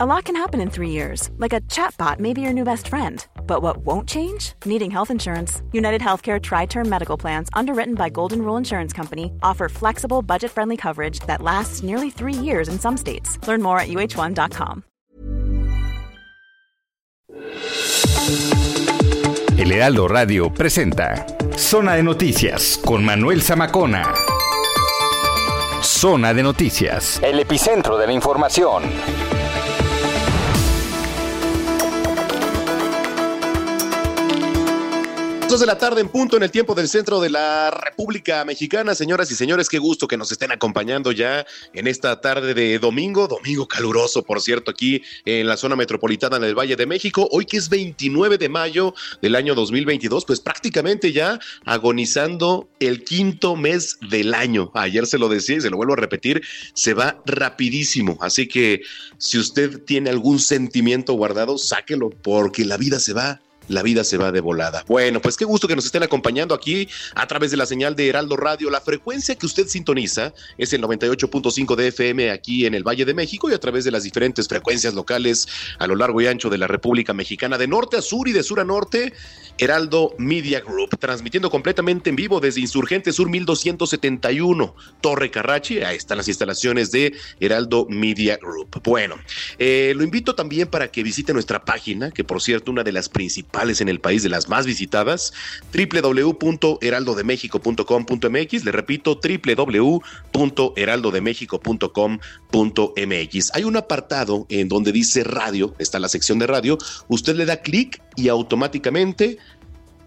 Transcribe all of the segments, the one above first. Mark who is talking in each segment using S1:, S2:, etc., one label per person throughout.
S1: A lot can happen in three years, like a chatbot may be your new best friend. But what won't change? Needing health insurance. United Healthcare Tri Term Medical Plans, underwritten by Golden Rule Insurance Company, offer flexible, budget friendly coverage that lasts nearly three years in some states. Learn more at uh1.com.
S2: El Heraldo Radio presenta Zona de Noticias con Manuel Zamacona. Zona de Noticias, el epicentro de la información.
S3: Dos de la tarde en punto en el tiempo del centro de la República Mexicana. Señoras y señores, qué gusto que nos estén acompañando ya en esta tarde de domingo, domingo caluroso, por cierto, aquí en la zona metropolitana del Valle de México. Hoy que es 29 de mayo del año 2022, pues prácticamente ya agonizando el quinto mes del año. Ayer se lo decía y se lo vuelvo a repetir, se va rapidísimo. Así que si usted tiene algún sentimiento guardado, sáquelo porque la vida se va la vida se va de volada. Bueno, pues qué gusto que nos estén acompañando aquí a través de la señal de Heraldo Radio. La frecuencia que usted sintoniza es el 98.5 de FM aquí en el Valle de México y a través de las diferentes frecuencias locales a lo largo y ancho de la República Mexicana, de norte a sur y de sur a norte. Heraldo Media Group, transmitiendo completamente en vivo desde Insurgente Sur 1271, Torre Carrachi. Ahí están las instalaciones de Heraldo Media Group. Bueno, eh, lo invito también para que visite nuestra página, que por cierto, una de las principales en el país, de las más visitadas, www.heraldodemexico.com.mx. Le repito, www.heraldodemexico.com.mx. Hay un apartado en donde dice radio, está la sección de radio. Usted le da clic y automáticamente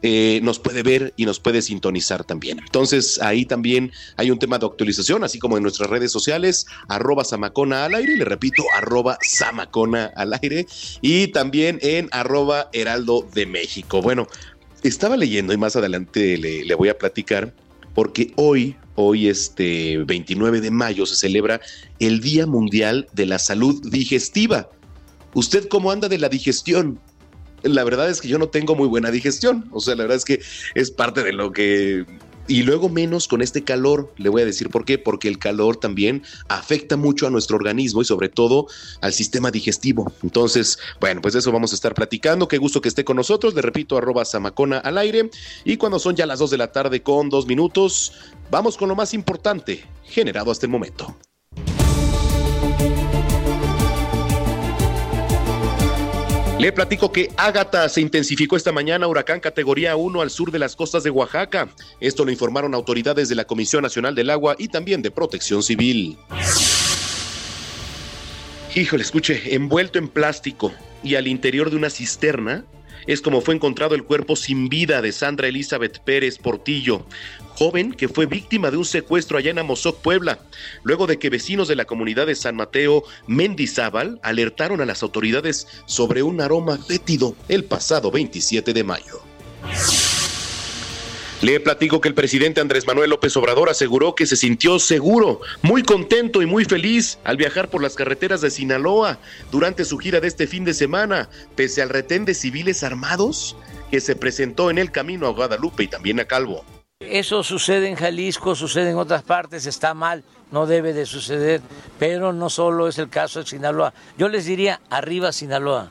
S3: eh, nos puede ver y nos puede sintonizar también. Entonces ahí también hay un tema de actualización, así como en nuestras redes sociales, arroba Samacona al aire, le repito, arroba Samacona al aire, y también en arroba Heraldo de México. Bueno, estaba leyendo y más adelante le, le voy a platicar, porque hoy, hoy este 29 de mayo se celebra el Día Mundial de la Salud Digestiva. ¿Usted cómo anda de la digestión? La verdad es que yo no tengo muy buena digestión. O sea, la verdad es que es parte de lo que... Y luego menos con este calor, le voy a decir por qué, porque el calor también afecta mucho a nuestro organismo y sobre todo al sistema digestivo. Entonces, bueno, pues eso vamos a estar platicando. Qué gusto que esté con nosotros. Le repito, arroba Samacona al aire. Y cuando son ya las dos de la tarde con dos minutos, vamos con lo más importante generado hasta el momento. Le platico que Ágata se intensificó esta mañana, huracán categoría 1 al sur de las costas de Oaxaca. Esto lo informaron autoridades de la Comisión Nacional del Agua y también de Protección Civil. Híjole, escuche, envuelto en plástico y al interior de una cisterna es como fue encontrado el cuerpo sin vida de Sandra Elizabeth Pérez Portillo, joven que fue víctima de un secuestro allá en Amozoc, Puebla, luego de que vecinos de la comunidad de San Mateo Mendizábal alertaron a las autoridades sobre un aroma fétido el pasado 27 de mayo. Le platico que el presidente Andrés Manuel López Obrador aseguró que se sintió seguro, muy contento y muy feliz al viajar por las carreteras de Sinaloa durante su gira de este fin de semana, pese al retén de civiles armados que se presentó en el camino a Guadalupe y también a Calvo.
S4: Eso sucede en Jalisco, sucede en otras partes, está mal, no debe de suceder, pero no solo es el caso de Sinaloa. Yo les diría, arriba Sinaloa.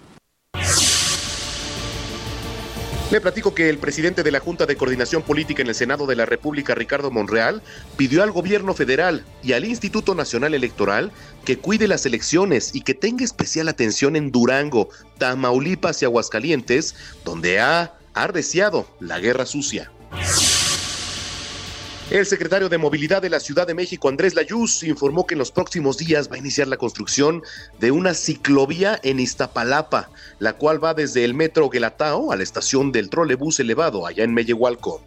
S3: Le platico que el presidente de la Junta de Coordinación Política en el Senado de la República, Ricardo Monreal, pidió al gobierno federal y al Instituto Nacional Electoral que cuide las elecciones y que tenga especial atención en Durango, Tamaulipas y Aguascalientes, donde ha arreciado la guerra sucia. El secretario de Movilidad de la Ciudad de México, Andrés Layuz, informó que en los próximos días va a iniciar la construcción de una ciclovía en Iztapalapa, la cual va desde el metro Guelatao a la estación del trolebús elevado allá en Mellehualco.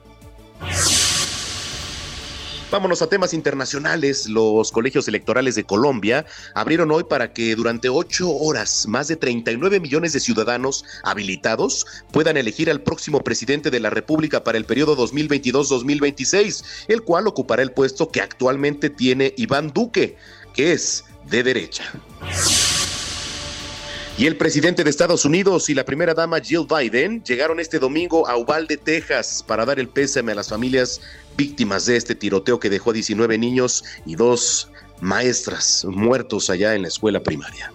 S3: Vámonos a temas internacionales. Los colegios electorales de Colombia abrieron hoy para que durante ocho horas más de 39 millones de ciudadanos habilitados puedan elegir al próximo presidente de la República para el periodo 2022-2026, el cual ocupará el puesto que actualmente tiene Iván Duque, que es de derecha. Y el presidente de Estados Unidos y la primera dama Jill Biden llegaron este domingo a Uvalde, Texas, para dar el pésame a las familias víctimas de este tiroteo que dejó a 19 niños y dos maestras muertos allá en la escuela primaria.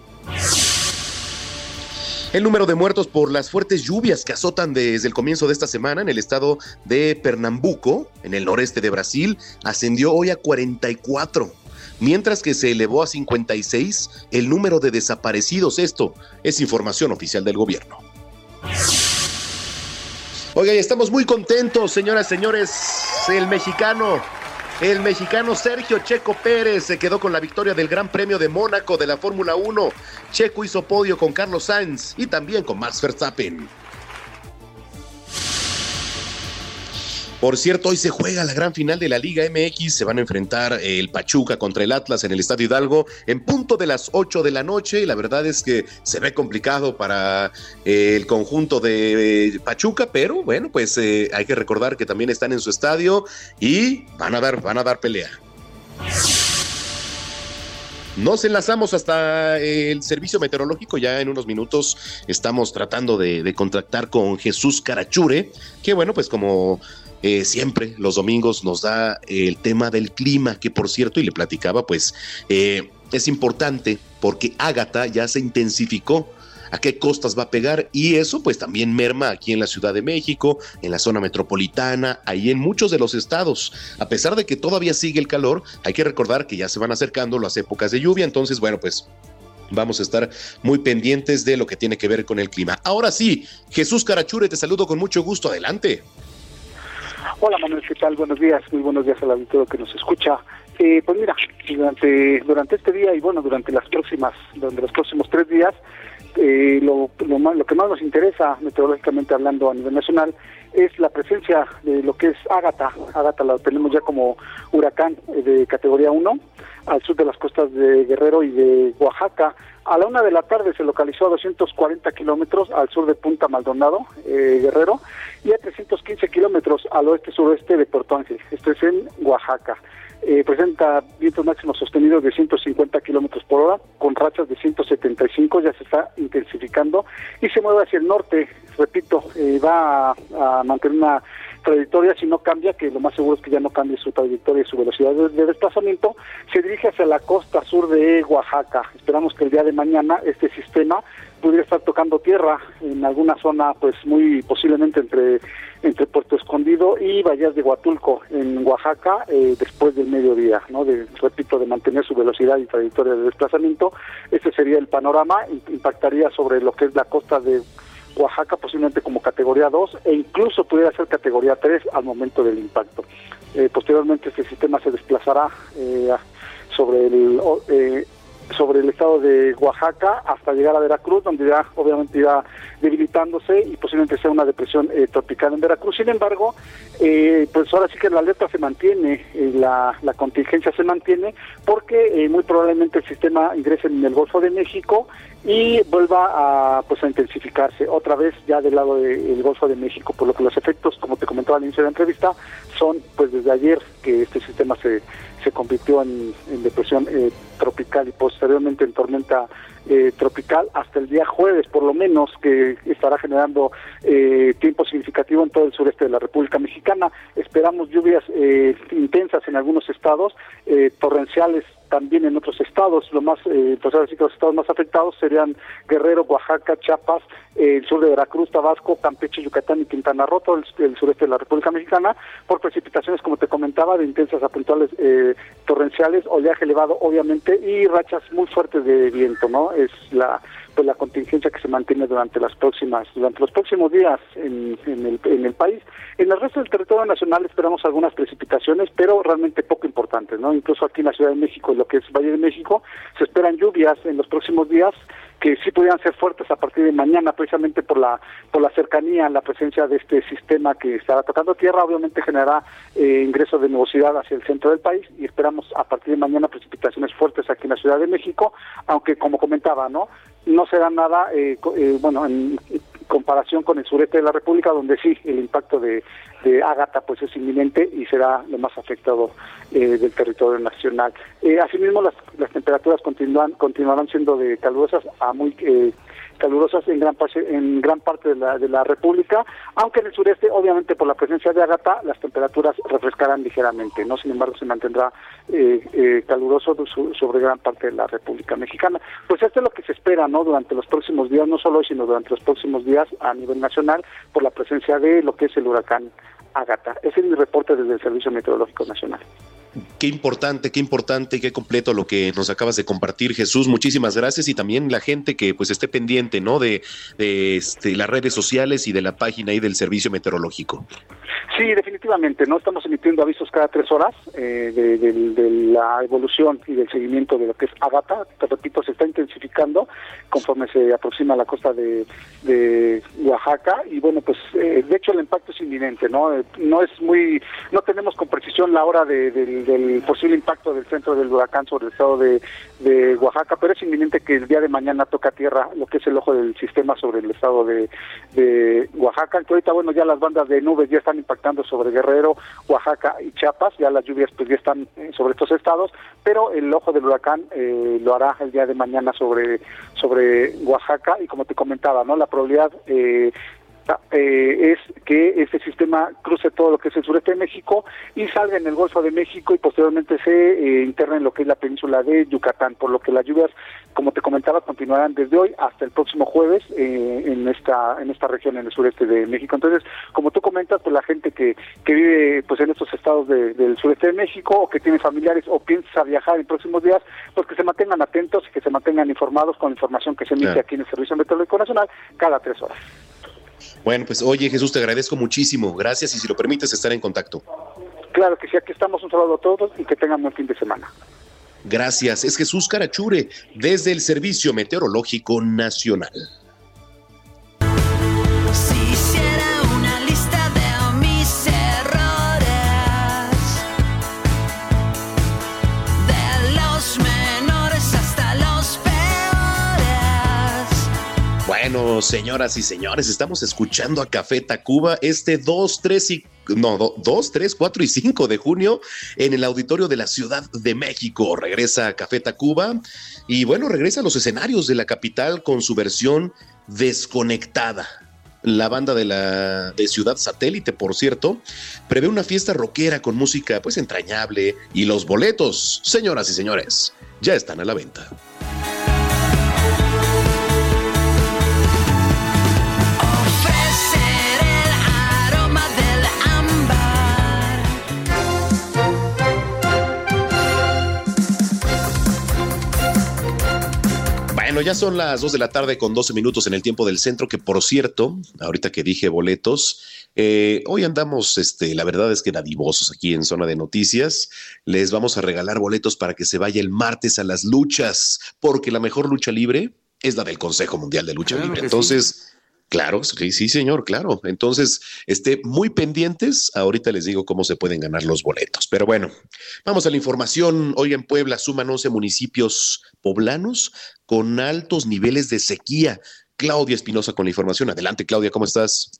S3: El número de muertos por las fuertes lluvias que azotan desde el comienzo de esta semana en el estado de Pernambuco, en el noreste de Brasil, ascendió hoy a 44 mientras que se elevó a 56 el número de desaparecidos. Esto es información oficial del gobierno. Oiga, estamos muy contentos, señoras y señores. El mexicano el mexicano Sergio Checo Pérez se quedó con la victoria del Gran Premio de Mónaco de la Fórmula 1. Checo hizo podio con Carlos Sainz y también con Max Verstappen. Por cierto, hoy se juega la gran final de la Liga MX. Se van a enfrentar el Pachuca contra el Atlas en el Estadio Hidalgo en punto de las 8 de la noche. La verdad es que se ve complicado para eh, el conjunto de eh, Pachuca, pero bueno, pues eh, hay que recordar que también están en su estadio y van a dar, van a dar pelea. Nos enlazamos hasta el servicio meteorológico. Ya en unos minutos estamos tratando de, de contactar con Jesús Carachure, que bueno, pues como eh, siempre los domingos nos da el tema del clima, que por cierto, y le platicaba, pues eh, es importante porque Ágata ya se intensificó a qué costas va a pegar y eso pues también merma aquí en la Ciudad de México, en la zona metropolitana, ahí en muchos de los estados. A pesar de que todavía sigue el calor, hay que recordar que ya se van acercando las épocas de lluvia, entonces bueno pues vamos a estar muy pendientes de lo que tiene que ver con el clima. Ahora sí, Jesús Carachure, te saludo con mucho gusto, adelante.
S5: Hola Manuel, ¿qué tal? Buenos días, muy buenos días al auditorio que nos escucha. Eh, pues mira, durante durante este día y bueno, durante las próximas, durante los próximos tres días, eh, lo, más, lo que más nos interesa meteorológicamente hablando a nivel nacional es la presencia de lo que es Ágata. Ágata la tenemos ya como huracán eh, de categoría 1 al sur de las costas de Guerrero y de Oaxaca. A la una de la tarde se localizó a 240 kilómetros al sur de Punta Maldonado, eh, Guerrero, y a 315 kilómetros al oeste-suroeste de Puerto Ángel. Esto es en Oaxaca. Eh, presenta vientos máximos sostenidos de 150 kilómetros por hora, con rachas de 175, ya se está intensificando y se mueve hacia el norte. Repito, eh, va a, mantener una trayectoria, si no cambia, que lo más seguro es que ya no cambie su trayectoria y su velocidad de, desplazamiento, se dirige hacia la costa sur de Oaxaca. Esperamos que el día de mañana este sistema pudiera estar tocando tierra en alguna zona, pues muy posiblemente entre entre Puerto Escondido y Vallas de Huatulco, en Oaxaca, eh, después del mediodía, ¿no? De, repito, de mantener su velocidad y trayectoria de desplazamiento. Ese sería el panorama, impactaría sobre lo que es la costa de Oaxaca, posiblemente como categoría 2, e incluso pudiera ser categoría 3 al momento del impacto. Eh, posteriormente este sistema se desplazará eh, sobre el sobre el estado de Oaxaca hasta llegar a Veracruz, donde ya obviamente irá debilitándose y posiblemente sea una depresión eh, tropical en Veracruz. Sin embargo, eh, pues ahora sí que la alerta se mantiene, eh, la, la, contingencia se mantiene, porque muy probablemente el sistema ingrese en el Golfo de México y vuelva a pues a intensificarse otra vez ya del lado del Golfo de México, por lo que los efectos, como te comentaba al inicio de la entrevista, son pues desde ayer que este sistema se se convirtió en, depresión eh, tropical y posteriormente en tormenta eh, tropical hasta el día jueves, por lo menos, que estará generando eh, tiempo significativo en todo el sureste de la República Mexicana. Esperamos lluvias intensas en algunos estados, torrenciales también en otros estados. Lo más, eh, pues los estados más afectados serían Guerrero, Oaxaca, Chiapas, eh, el sur de Veracruz, Tabasco, Campeche, Yucatán y Quintana Roo, todo el, sureste de la República Mexicana, por precipitaciones, como te comentaba, de intensas a puntuales eh, torrenciales, oleaje elevado, obviamente, y rachas muy fuertes de viento, ¿no? Es la pues la contingencia que se mantiene durante las próximas durante los próximos días en, en, el, en el país. En el resto del territorio nacional esperamos algunas precipitaciones, pero realmente poco importantes, ¿no? Incluso aquí en la Ciudad de México, en lo que es Valle de México, se esperan lluvias en los próximos días que sí pudieran ser fuertes a partir de mañana, precisamente por la por la cercanía, la presencia de este sistema que estará tocando tierra, obviamente generará eh, ingreso de nubosidad hacia el centro del país y esperamos a partir de mañana precipitaciones fuertes aquí en la Ciudad de México, aunque como comentaba, no no será nada, eh, eh, bueno, en comparación con el sureste de la República, donde sí el impacto de, de Ágata pues es inminente y será lo más afectado eh, del territorio nacional. Eh, asimismo, las, las temperaturas continúan, continuarán siendo de calurosas a muy calurosas en gran parte, en gran parte de la, de la República, aunque en el sureste, obviamente por la presencia de Ágata, las temperaturas refrescarán ligeramente, ¿no? Sin embargo, se mantendrá eh, eh, caluroso sobre gran parte de la República Mexicana. Pues esto es lo que se espera, ¿no? Durante los próximos días, no solo hoy, sino durante los próximos días a nivel nacional, por la presencia de lo que es el huracán Ágata. Ese es mi reporte desde el Servicio Meteorológico Nacional.
S3: Qué importante, qué importante y qué completo lo que nos acabas de compartir, Jesús. Muchísimas gracias y también la gente que pues esté pendiente, ¿no? De, de este, las redes sociales y de la página y del servicio meteorológico.
S5: Sí, definitivamente, ¿no? Estamos emitiendo avisos cada tres horas eh, de, la evolución y del seguimiento de lo que es Agata. Te repito, se está intensificando conforme se aproxima la costa de, Oaxaca y bueno, pues eh, de hecho el impacto es inminente, ¿no? Eh, no es muy, no tenemos con precisión la hora del posible impacto del centro del huracán sobre el estado de, Oaxaca, pero es inminente que el día de mañana toca tierra lo que es el ojo del sistema sobre el estado de, Oaxaca, que ahorita bueno ya las bandas de nubes ya están impactando sobre Guerrero, Oaxaca y Chiapas, ya las lluvias pues ya están eh, sobre estos estados, pero el ojo del huracán eh, lo hará el día de mañana sobre sobre Oaxaca y como te comentaba, ¿no? La probabilidad eh, eh, es que este sistema cruce todo lo que es el sureste de México y salga en el Golfo de México y posteriormente se eh, interna en lo que es la península de Yucatán, por lo que las lluvias, como te comentaba, continuarán desde hoy hasta el próximo jueves eh, en esta en esta región en el sureste de México. Entonces, como tú comentas, pues la gente que, que vive pues en estos estados del sureste de México o que tiene familiares o piensa viajar en próximos días, pues que se mantengan atentos y que se mantengan informados con la información que se emite aquí en el Servicio Meteorológico Nacional cada tres horas.
S3: Bueno, pues oye Jesús, te agradezco muchísimo. Gracias y si lo permites estar en contacto.
S5: Claro que sí, aquí estamos. Un saludo a todos y que tengan buen fin de semana.
S3: Gracias. Es Jesús Carachure desde el Servicio Meteorológico Nacional. Bueno, señoras y señores, estamos escuchando a Café Tacuba este 2, 3 y no, 2, 3, 4 y 5 de junio en el auditorio de la Ciudad de México. Regresa Café Tacuba y bueno, regresa a los escenarios de la capital con su versión desconectada. La banda de la de Ciudad Satélite, por cierto, prevé una fiesta rockera con música pues entrañable y los boletos, señoras y señores, ya están a la venta. Bueno, ya son las 2 de la tarde con 12 minutos en el tiempo del centro, que por cierto, ahorita que dije boletos, eh, hoy andamos, este, la verdad es que dadivosos aquí en Zona de Noticias. Les vamos a regalar boletos para que se vaya el martes a las luchas, porque la mejor lucha libre es la del Consejo Mundial de Lucha Libre. Entonces, Claro, sí, sí, señor, claro. Entonces, esté muy pendientes. Ahorita les digo cómo se pueden ganar los boletos. Pero bueno, vamos a la información. Hoy en Puebla suman 11 municipios poblanos con altos niveles de sequía. Claudia Espinosa con la información. Adelante, Claudia, ¿cómo estás?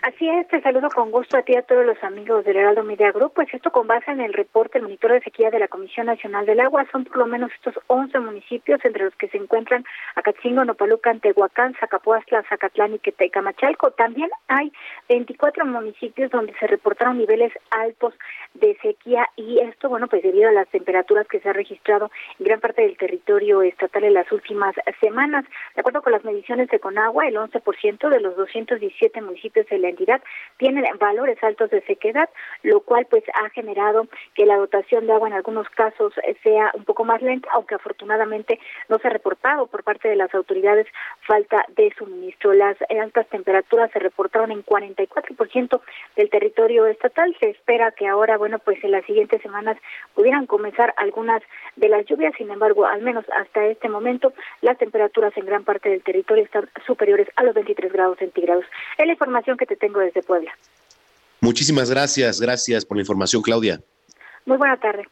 S6: Así es, te saludo con gusto a ti y a todos los amigos del Heraldo Media Group. Pues esto con base en el reporte del monitor de sequía de la Comisión Nacional del Agua. Son por lo menos estos 11 municipios, entre los que se encuentran Acatzingo, Nopalucan, Tehuacán, Zacapuastla, Zacatlán y Quetecamachalco. También hay 24 municipios donde se reportaron niveles altos de sequía y esto, bueno, pues debido a las temperaturas que se han registrado en gran parte del territorio estatal en las últimas semanas. De acuerdo con las mediciones de Conagua, el 11% de los 217 municipios de la entidad tienen valores altos de sequedad, lo cual pues ha generado que la dotación de agua en algunos casos eh, sea un poco más lenta, aunque afortunadamente no se ha reportado por parte de las autoridades falta de suministro. Las altas temperaturas se reportaron en 44% del territorio estatal. Se espera que ahora, bueno, pues en las siguientes semanas pudieran comenzar algunas de las lluvias. Sin embargo, al menos hasta este momento, las temperaturas en gran parte del territorio están superiores a los 23 grados centígrados. Es la información que te tengo desde Puebla.
S3: Muchísimas gracias, gracias por la información, Claudia.
S6: Muy buena tarde.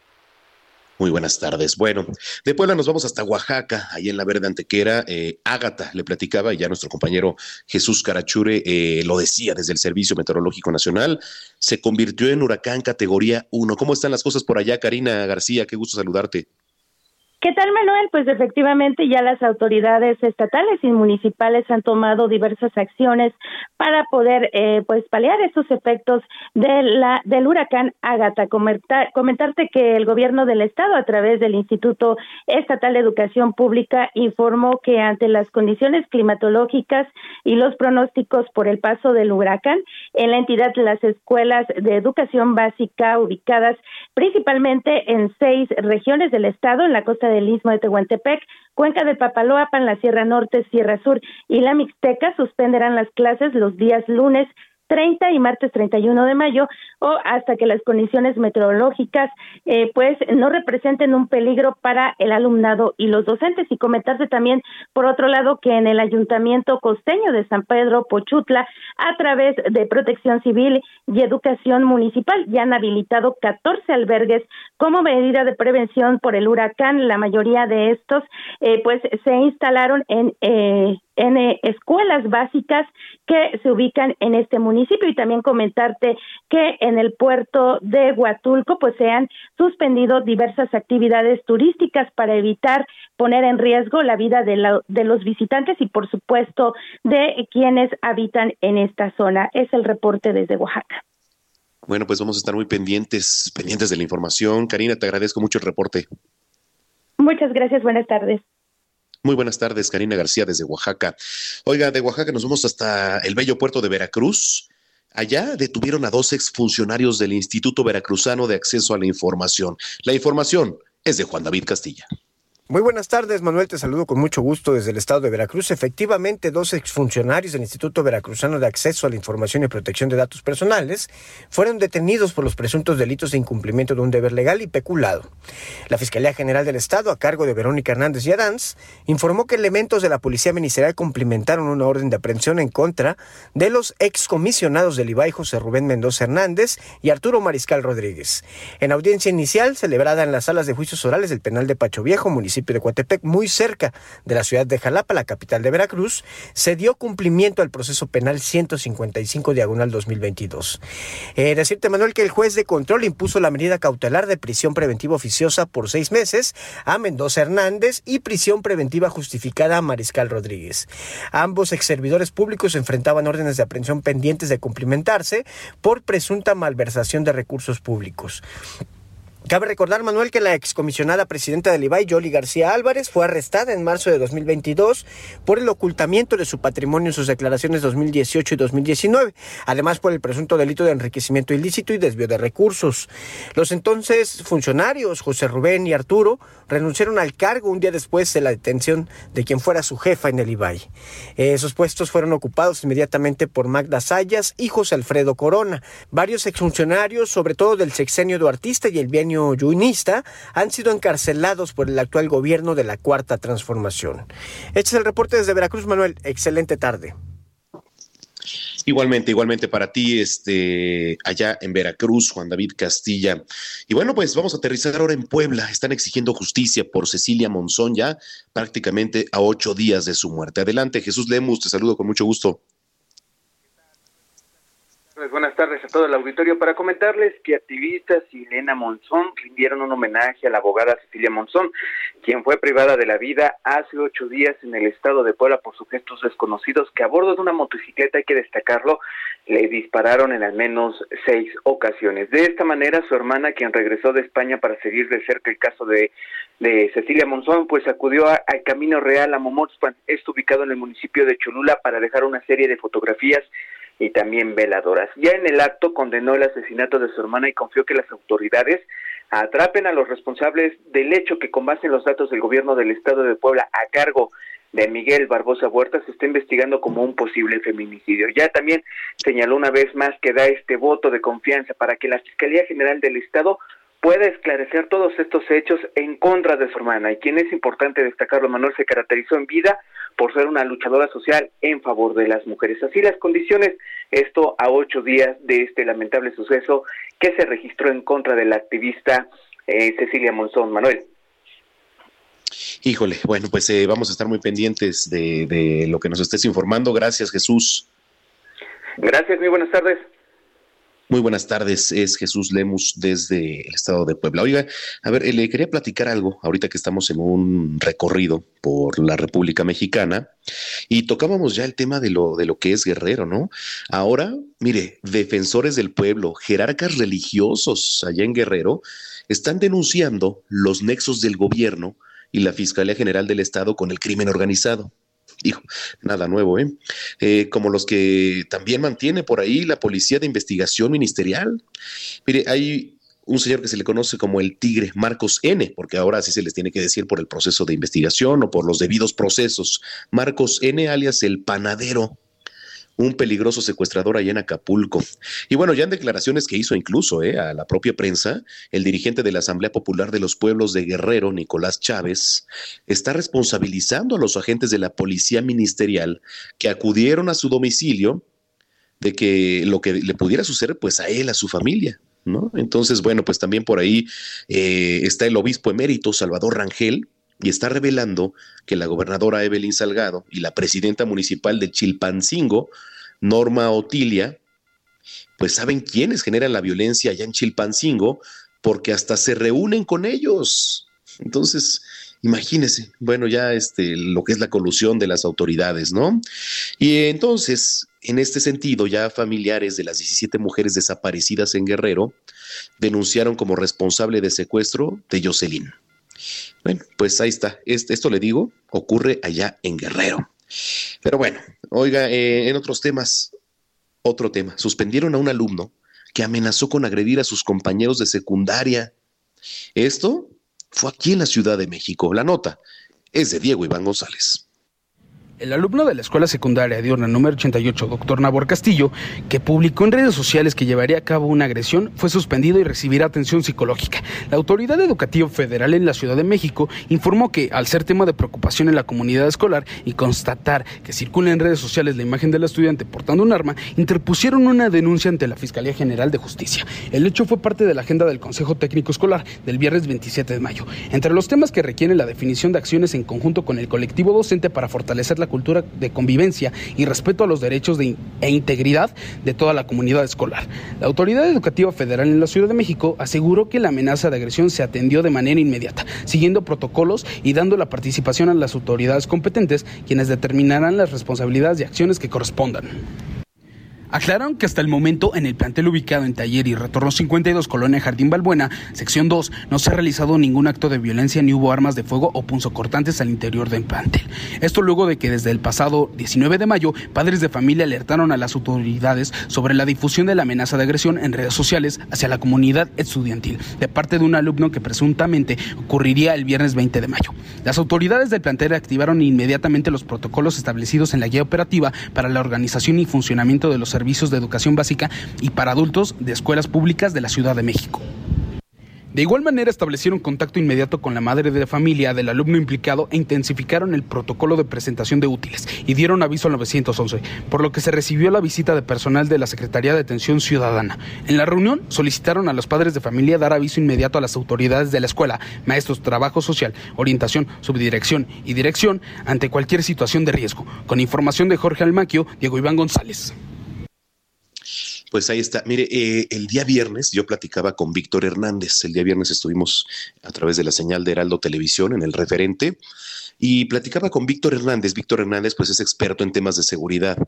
S3: Muy buenas tardes. Bueno, de Puebla nos vamos hasta Oaxaca, ahí en la Verde Antequera. Eh, Ágata le platicaba y ya nuestro compañero Jesús Carachure eh, lo decía desde el Servicio Meteorológico Nacional. Se convirtió en huracán categoría 1. ¿Cómo están las cosas por allá, Karina García? Qué gusto saludarte.
S7: ¿Qué tal, Manuel? Pues efectivamente ya las autoridades estatales y municipales han tomado diversas acciones para poder, eh, pues, paliar estos efectos de la, del huracán Ágata. comentarte que el gobierno del estado, a través del Instituto Estatal de Educación Pública, informó que ante las condiciones climatológicas y los pronósticos por el paso del huracán, en la entidad las escuelas de educación básica ubicadas principalmente en seis regiones del estado, en la costa del Istmo de Tehuantepec, Cuenca de Papaloapan, la Sierra Norte, Sierra Sur y la Mixteca suspenderán las clases los días lunes 30 y martes 31 de mayo o hasta que las condiciones meteorológicas eh, pues no representen un peligro para el alumnado y los docentes. Y comentarse también por otro lado que en el ayuntamiento costeño de San Pedro Pochutla a través de Protección Civil y Educación Municipal ya han habilitado 14 albergues como medida de prevención por el huracán. La mayoría de estos eh, pues se instalaron en eh, en eh, escuelas básicas que se ubican en este municipio y también comentarte que en el puerto de Huatulco pues se han suspendido diversas actividades turísticas para evitar poner en riesgo la vida de, de los visitantes y por supuesto de quienes habitan en esta zona. Es el reporte desde Oaxaca.
S3: Bueno, pues vamos a estar muy pendientes, pendientes de la información. Karina, te agradezco mucho el reporte.
S7: Muchas gracias, buenas tardes.
S3: Muy buenas tardes, Karina García desde Oaxaca. Oiga, de Oaxaca nos vamos hasta el bello puerto de Veracruz. Allá detuvieron a dos exfuncionarios del Instituto Veracruzano de Acceso a la Información. La información es de Juan David Castilla.
S8: Muy buenas tardes, Manuel. Te saludo con mucho gusto desde el estado de Veracruz. Efectivamente, dos exfuncionarios del Instituto Veracruzano de Acceso a la Información y Protección de Datos Personales fueron detenidos por los presuntos delitos de incumplimiento de un deber legal y peculado. La Fiscalía General del Estado, a cargo de Verónica Hernández y Adanz, informó que elementos de la Policía Ministerial cumplimentaron una orden de aprehensión en contra de los excomisionados del IBAI José Rubén Mendoza Hernández y Arturo Mariscal Rodríguez. En audiencia inicial, celebrada en las salas de juicios orales del penal de Pacho Viejo, municipio de Coatepec, muy cerca de la ciudad de Jalapa, la capital de Veracruz, se dio cumplimiento al proceso penal 155 diagonal 2022. Eh, decirte, Manuel, que el juez de control impuso la medida cautelar de prisión preventiva oficiosa por seis meses a Mendoza Hernández y prisión preventiva justificada a Mariscal Rodríguez. Ambos ex servidores públicos enfrentaban órdenes de aprehensión pendientes de cumplimentarse por presunta malversación de recursos públicos. Cabe recordar, Manuel, que la excomisionada presidenta del IBAI, Yoli García Álvarez, fue arrestada en marzo de 2022 por el ocultamiento de su patrimonio en sus declaraciones 2018 y 2019, además por el presunto delito de enriquecimiento ilícito y desvío de recursos. Los entonces funcionarios, José Rubén y Arturo, renunciaron al cargo un día después de la detención de quien fuera su jefa en el IBAI. Esos puestos fueron ocupados inmediatamente por Magda Sayas y José Alfredo Corona. Varios exfuncionarios, sobre todo del sexenio duartista y el bienio yunista han sido encarcelados por el actual gobierno de la Cuarta Transformación. Este es el reporte desde Veracruz, Manuel. Excelente tarde.
S3: Igualmente, igualmente para ti, este, allá en Veracruz, Juan David Castilla. Y bueno, pues vamos a aterrizar ahora en Puebla. Están exigiendo justicia por Cecilia Monzón ya prácticamente a ocho días de su muerte. Adelante, Jesús Lemus, te saludo con mucho gusto.
S9: Pues buenas tardes a todo el auditorio para comentarles que activistas y Elena Monzón rindieron un homenaje a la abogada Cecilia Monzón, quien fue privada de la vida hace ocho días en el estado de Puebla por sujetos desconocidos que a bordo de una motocicleta, hay que destacarlo, le dispararon en al menos seis ocasiones. De esta manera, su hermana, quien regresó de España para seguir de cerca el caso de, de Cecilia Monzón, pues acudió al Camino Real a Momotzpan, esto ubicado en el municipio de Cholula, para dejar una serie de fotografías y también veladoras. Ya en el acto condenó el asesinato de su hermana y confió que las autoridades atrapen a los responsables del hecho que con base en los datos del gobierno del estado de Puebla a cargo de Miguel Barbosa Huerta se está investigando como un posible feminicidio. Ya también señaló una vez más que da este voto de confianza para que la Fiscalía General del Estado pueda esclarecer todos estos hechos en contra de su hermana y quien es importante destacarlo, Manuel se caracterizó en vida por ser una luchadora social en favor de las mujeres. Así las condiciones, esto a ocho días de este lamentable suceso que se registró en contra de la activista eh, Cecilia Monzón. Manuel.
S3: Híjole, bueno, pues eh, vamos a estar muy pendientes de, de lo que nos estés informando. Gracias, Jesús.
S9: Gracias, muy buenas tardes.
S3: Muy buenas tardes, es Jesús Lemus desde el estado de Puebla. Oiga, a ver, le quería platicar algo ahorita que estamos en un recorrido por la República Mexicana y tocábamos ya el tema de lo, de lo que es guerrero, ¿no? Ahora, mire, defensores del pueblo, jerarcas religiosos allá en Guerrero, están denunciando los nexos del gobierno y la Fiscalía General del Estado con el crimen organizado. Hijo, nada nuevo, ¿eh? ¿eh? Como los que también mantiene por ahí la Policía de Investigación Ministerial. Mire, hay un señor que se le conoce como el Tigre, Marcos N., porque ahora así se les tiene que decir por el proceso de investigación o por los debidos procesos. Marcos N., alias el panadero un peligroso secuestrador allá en Acapulco. Y bueno, ya en declaraciones que hizo incluso eh, a la propia prensa, el dirigente de la Asamblea Popular de los Pueblos de Guerrero, Nicolás Chávez, está responsabilizando a los agentes de la Policía Ministerial que acudieron a su domicilio de que lo que le pudiera suceder pues a él, a su familia. ¿No? Entonces, bueno, pues también por ahí eh, está el obispo emérito Salvador Rangel, y está revelando que la gobernadora Evelyn Salgado y la presidenta municipal de Chilpancingo, Norma Otilia, pues saben quiénes generan la violencia allá en Chilpancingo, porque hasta se reúnen con ellos. Entonces, imagínense, bueno, ya este, lo que es la colusión de las autoridades, ¿no? Y entonces, en este sentido, ya familiares de las 17 mujeres desaparecidas en Guerrero denunciaron como responsable de secuestro de Jocelyn. Bueno, pues ahí está. Esto le digo, ocurre allá en Guerrero. Pero bueno, oiga, eh, en otros temas, otro tema. Suspendieron a un alumno que amenazó con agredir a sus compañeros de secundaria. Esto fue aquí en la Ciudad de México. La nota es de Diego Iván González.
S10: El alumno de la escuela secundaria diurna número 88, doctor Nabor Castillo, que publicó en redes sociales que llevaría a cabo una agresión, fue suspendido y recibirá atención psicológica. La Autoridad Educativa Federal en la Ciudad de México informó que, al ser tema de preocupación en la comunidad escolar y constatar que circula en redes sociales la imagen del estudiante portando un arma, interpusieron una denuncia ante la Fiscalía General de Justicia. El hecho fue parte de la agenda del Consejo Técnico Escolar del viernes 27 de mayo. Entre los temas que requieren la definición de acciones en conjunto con el colectivo docente para fortalecer la cultura de convivencia y respeto a los derechos de, e integridad de toda la comunidad escolar. La Autoridad Educativa Federal en la Ciudad de México aseguró que la amenaza de agresión se atendió de manera inmediata, siguiendo protocolos y dando la participación a las autoridades competentes, quienes determinarán las responsabilidades y acciones que correspondan. Aclararon que hasta el momento en el plantel ubicado en Taller y Retorno 52, Colonia Jardín Balbuena, sección 2, no se ha realizado ningún acto de violencia ni hubo armas de fuego o punzocortantes al interior del plantel. Esto luego de que desde el pasado 19 de mayo, padres de familia alertaron a las autoridades sobre la difusión de la amenaza de agresión en redes sociales hacia la comunidad estudiantil de parte de un alumno que presuntamente ocurriría el viernes 20 de mayo. Las autoridades del plantel activaron inmediatamente los protocolos establecidos en la guía operativa para la organización y funcionamiento de los servicios de educación básica y para adultos de escuelas públicas de la Ciudad de México. De igual manera establecieron contacto inmediato con la madre de familia del alumno implicado e intensificaron el protocolo de presentación de útiles y dieron aviso al 911, por lo que se recibió la visita de personal de la Secretaría de Atención Ciudadana. En la reunión solicitaron a los padres de familia dar aviso inmediato a las autoridades de la escuela, maestros, trabajo social, orientación, subdirección y dirección ante cualquier situación de riesgo. Con información de Jorge Almaquio, Diego Iván González.
S3: Pues ahí está. Mire, eh, el día viernes yo platicaba con Víctor Hernández. El día viernes estuvimos a través de la señal de Heraldo Televisión en el referente y platicaba con Víctor Hernández. Víctor Hernández, pues es experto en temas de seguridad.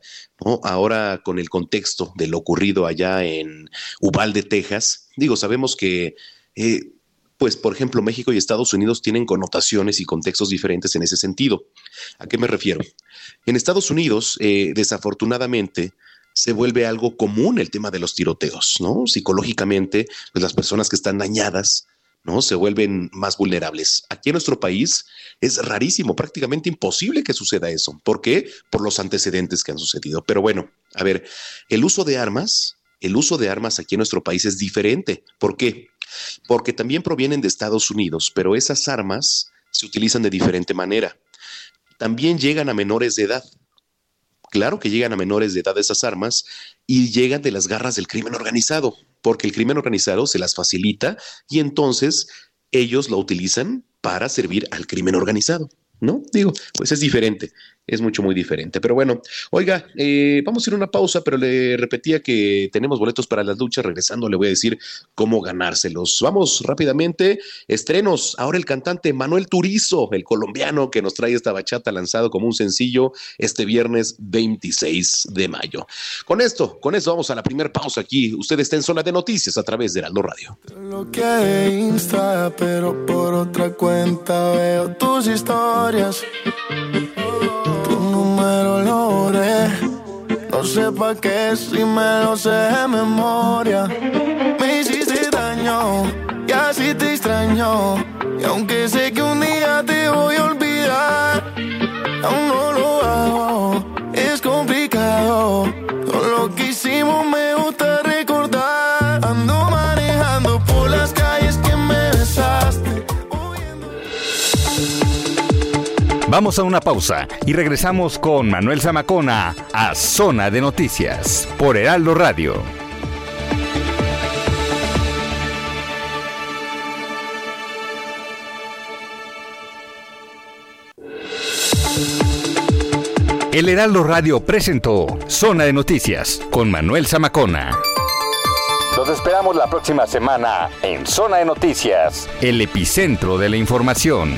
S3: Ahora con el contexto de lo ocurrido allá en Uvalde, Texas, digo, sabemos que, eh, pues, por ejemplo, México y Estados Unidos tienen connotaciones y contextos diferentes en ese sentido. ¿A qué me refiero? En Estados Unidos, eh, desafortunadamente, se vuelve algo común el tema de los tiroteos, ¿no? Psicológicamente, pues las personas que están dañadas, ¿no? Se vuelven más vulnerables. Aquí en nuestro país es rarísimo, prácticamente imposible que suceda eso. ¿Por qué? Por los antecedentes que han sucedido. Pero bueno, a ver, el uso de armas, el uso de armas aquí en nuestro país es diferente. ¿Por qué? Porque también provienen de Estados Unidos, pero esas armas se utilizan de diferente manera. También llegan a menores de edad. Claro que llegan a menores de edad esas armas y llegan de las garras del crimen organizado, porque el crimen organizado se las facilita y entonces ellos lo utilizan para servir al crimen organizado, ¿no? Digo, pues es diferente. Es mucho, muy diferente. Pero bueno, oiga, eh, vamos a ir a una pausa, pero le repetía que tenemos boletos para las luchas. Regresando, le voy a decir cómo ganárselos. Vamos rápidamente. Estrenos. Ahora el cantante Manuel Turizo, el colombiano que nos trae esta bachata lanzado como un sencillo este viernes 26 de mayo. Con esto, con eso vamos a la primera pausa aquí. Usted está en zona de noticias a través de Heraldo Radio.
S11: Lo que Insta, pero por otra cuenta veo tus historias. No sé pa' qué si me lo sé de memoria. Me hiciste daño y así te extraño. Y aunque sé que un día te voy a olvidar, aún no lo hago. Es complicado.
S2: Vamos a una pausa y regresamos con Manuel Zamacona a Zona de Noticias por Heraldo Radio. El Heraldo Radio presentó Zona de Noticias con Manuel Zamacona. Los esperamos la próxima semana en Zona de Noticias, el epicentro de la información.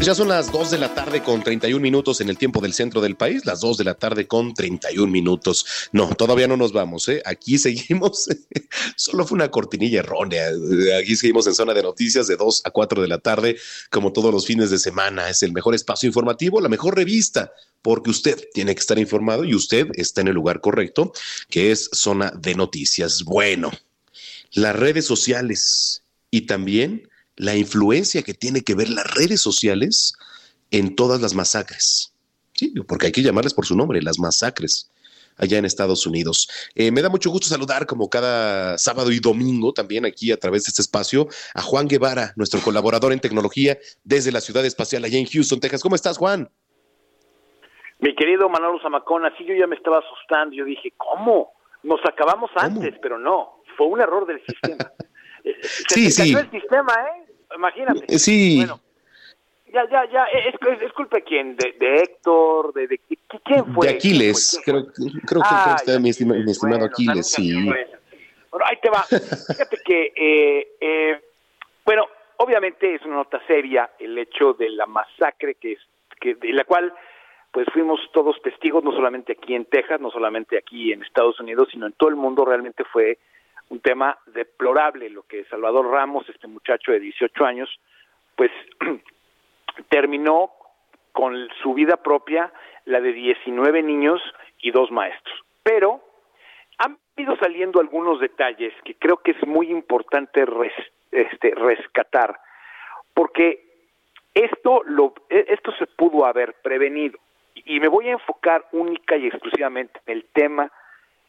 S3: Ya son las 2 de la tarde con 31 minutos en el tiempo del centro del país, las 2 de la tarde con 31 minutos. No, todavía no nos vamos, ¿eh? Aquí seguimos, solo fue una cortinilla errónea. Aquí seguimos en zona de noticias de 2 a 4 de la tarde, como todos los fines de semana. Es el mejor espacio informativo, la mejor revista, porque usted tiene que estar informado y usted está en el lugar correcto, que es zona de noticias. Bueno, las redes sociales y también la influencia que tiene que ver las redes sociales en todas las masacres. Sí, porque hay que llamarles por su nombre, las masacres allá en Estados Unidos. Eh, me da mucho gusto saludar, como cada sábado y domingo, también aquí a través de este espacio, a Juan Guevara, nuestro colaborador en tecnología desde la ciudad espacial allá en Houston, Texas. ¿Cómo estás, Juan?
S12: Mi querido Manolo Zamacona, sí, yo ya me estaba asustando. Yo dije, ¿cómo? Nos acabamos antes, pero no, fue un error del sistema. Eh, se
S3: sí, sí.
S12: el sistema, ¿eh? Imagínate.
S3: Eh, sí.
S12: Bueno, ya, ya, ya, es, es, culpa de quién, de, de Héctor, de, de, quién fue.
S3: De Aquiles, creo, creo, ah, que está mi, estimado, mi estimado Aquiles, sí.
S12: Bueno, ahí te va. Fíjate que, eh, eh, bueno, obviamente es una nota seria el hecho de la masacre que es, que de la cual pues fuimos todos testigos, no solamente aquí en Texas, no solamente aquí en Estados Unidos, sino en todo el mundo realmente fue un tema deplorable lo que Salvador Ramos, este muchacho de 18 años, pues terminó con su vida propia, la de 19 niños y dos maestros. Pero han ido saliendo algunos detalles que creo que es muy importante este, rescatar, porque esto, lo, e, esto se pudo haber prevenido. Y me voy a enfocar única y exclusivamente en el tema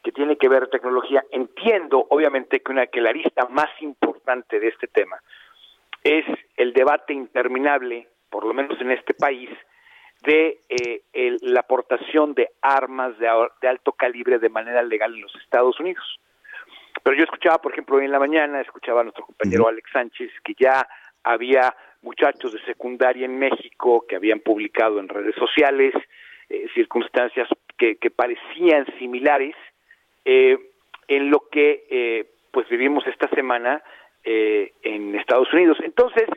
S12: que tiene que ver tecnología, entiendo obviamente que una que la arista más importante de este tema es el debate interminable, por lo menos en este país, de eh, la aportación de armas de, de, alto calibre de manera legal en los Estados Unidos. Pero yo escuchaba, por ejemplo, hoy en la mañana, escuchaba a nuestro compañero Alex Sánchez que ya había muchachos de secundaria en México que habían publicado en redes sociales eh, circunstancias que, que parecían similares eh, en lo que eh, pues vivimos esta semana eh, en Estados Unidos. Entonces,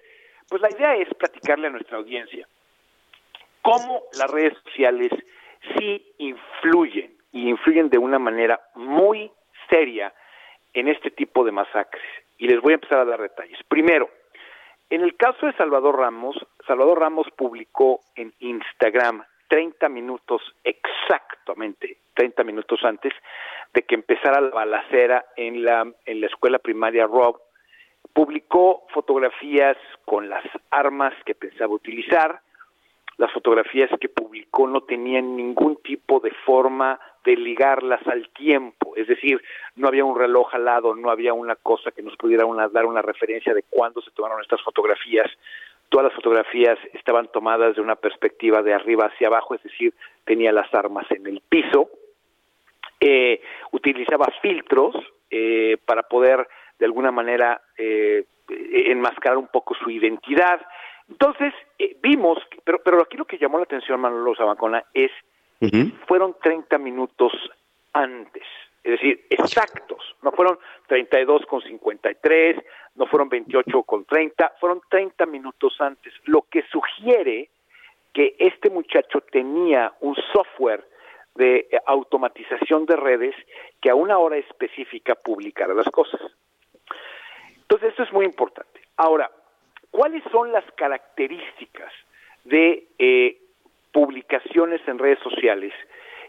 S12: pues la idea es platicarle a nuestra audiencia cómo las redes sociales sí influyen y influyen de una manera muy seria en este tipo de masacres. Y les voy a empezar a dar detalles. Primero, en el caso de Salvador Ramos, Salvador Ramos publicó en Instagram 30 minutos exactamente, 30 minutos antes de que empezara la balacera en la, en la escuela primaria Rob, publicó fotografías con las armas que pensaba utilizar, las fotografías que publicó no tenían ningún tipo de forma de ligarlas al tiempo, es decir, no había un reloj al lado, no había una cosa que nos pudiera dar una referencia de cuándo se tomaron estas fotografías. Todas las fotografías estaban tomadas de una perspectiva de arriba hacia abajo, es decir, tenía las armas en el piso, eh, utilizaba filtros eh, para poder de alguna manera eh, enmascarar un poco su identidad. Entonces eh, vimos, pero, pero aquí lo que llamó la atención Manolo Sabacona es fueron 30 minutos antes, es decir, exactos, no fueron 32 con 53, no fueron 28 con 30, fueron 30 minutos antes, lo que sugiere que este muchacho tenía un software de eh, automatización de redes que a una hora específica publicara las cosas. Entonces, esto es muy importante. Ahora, ¿cuáles son las características de eh, publicaciones en redes sociales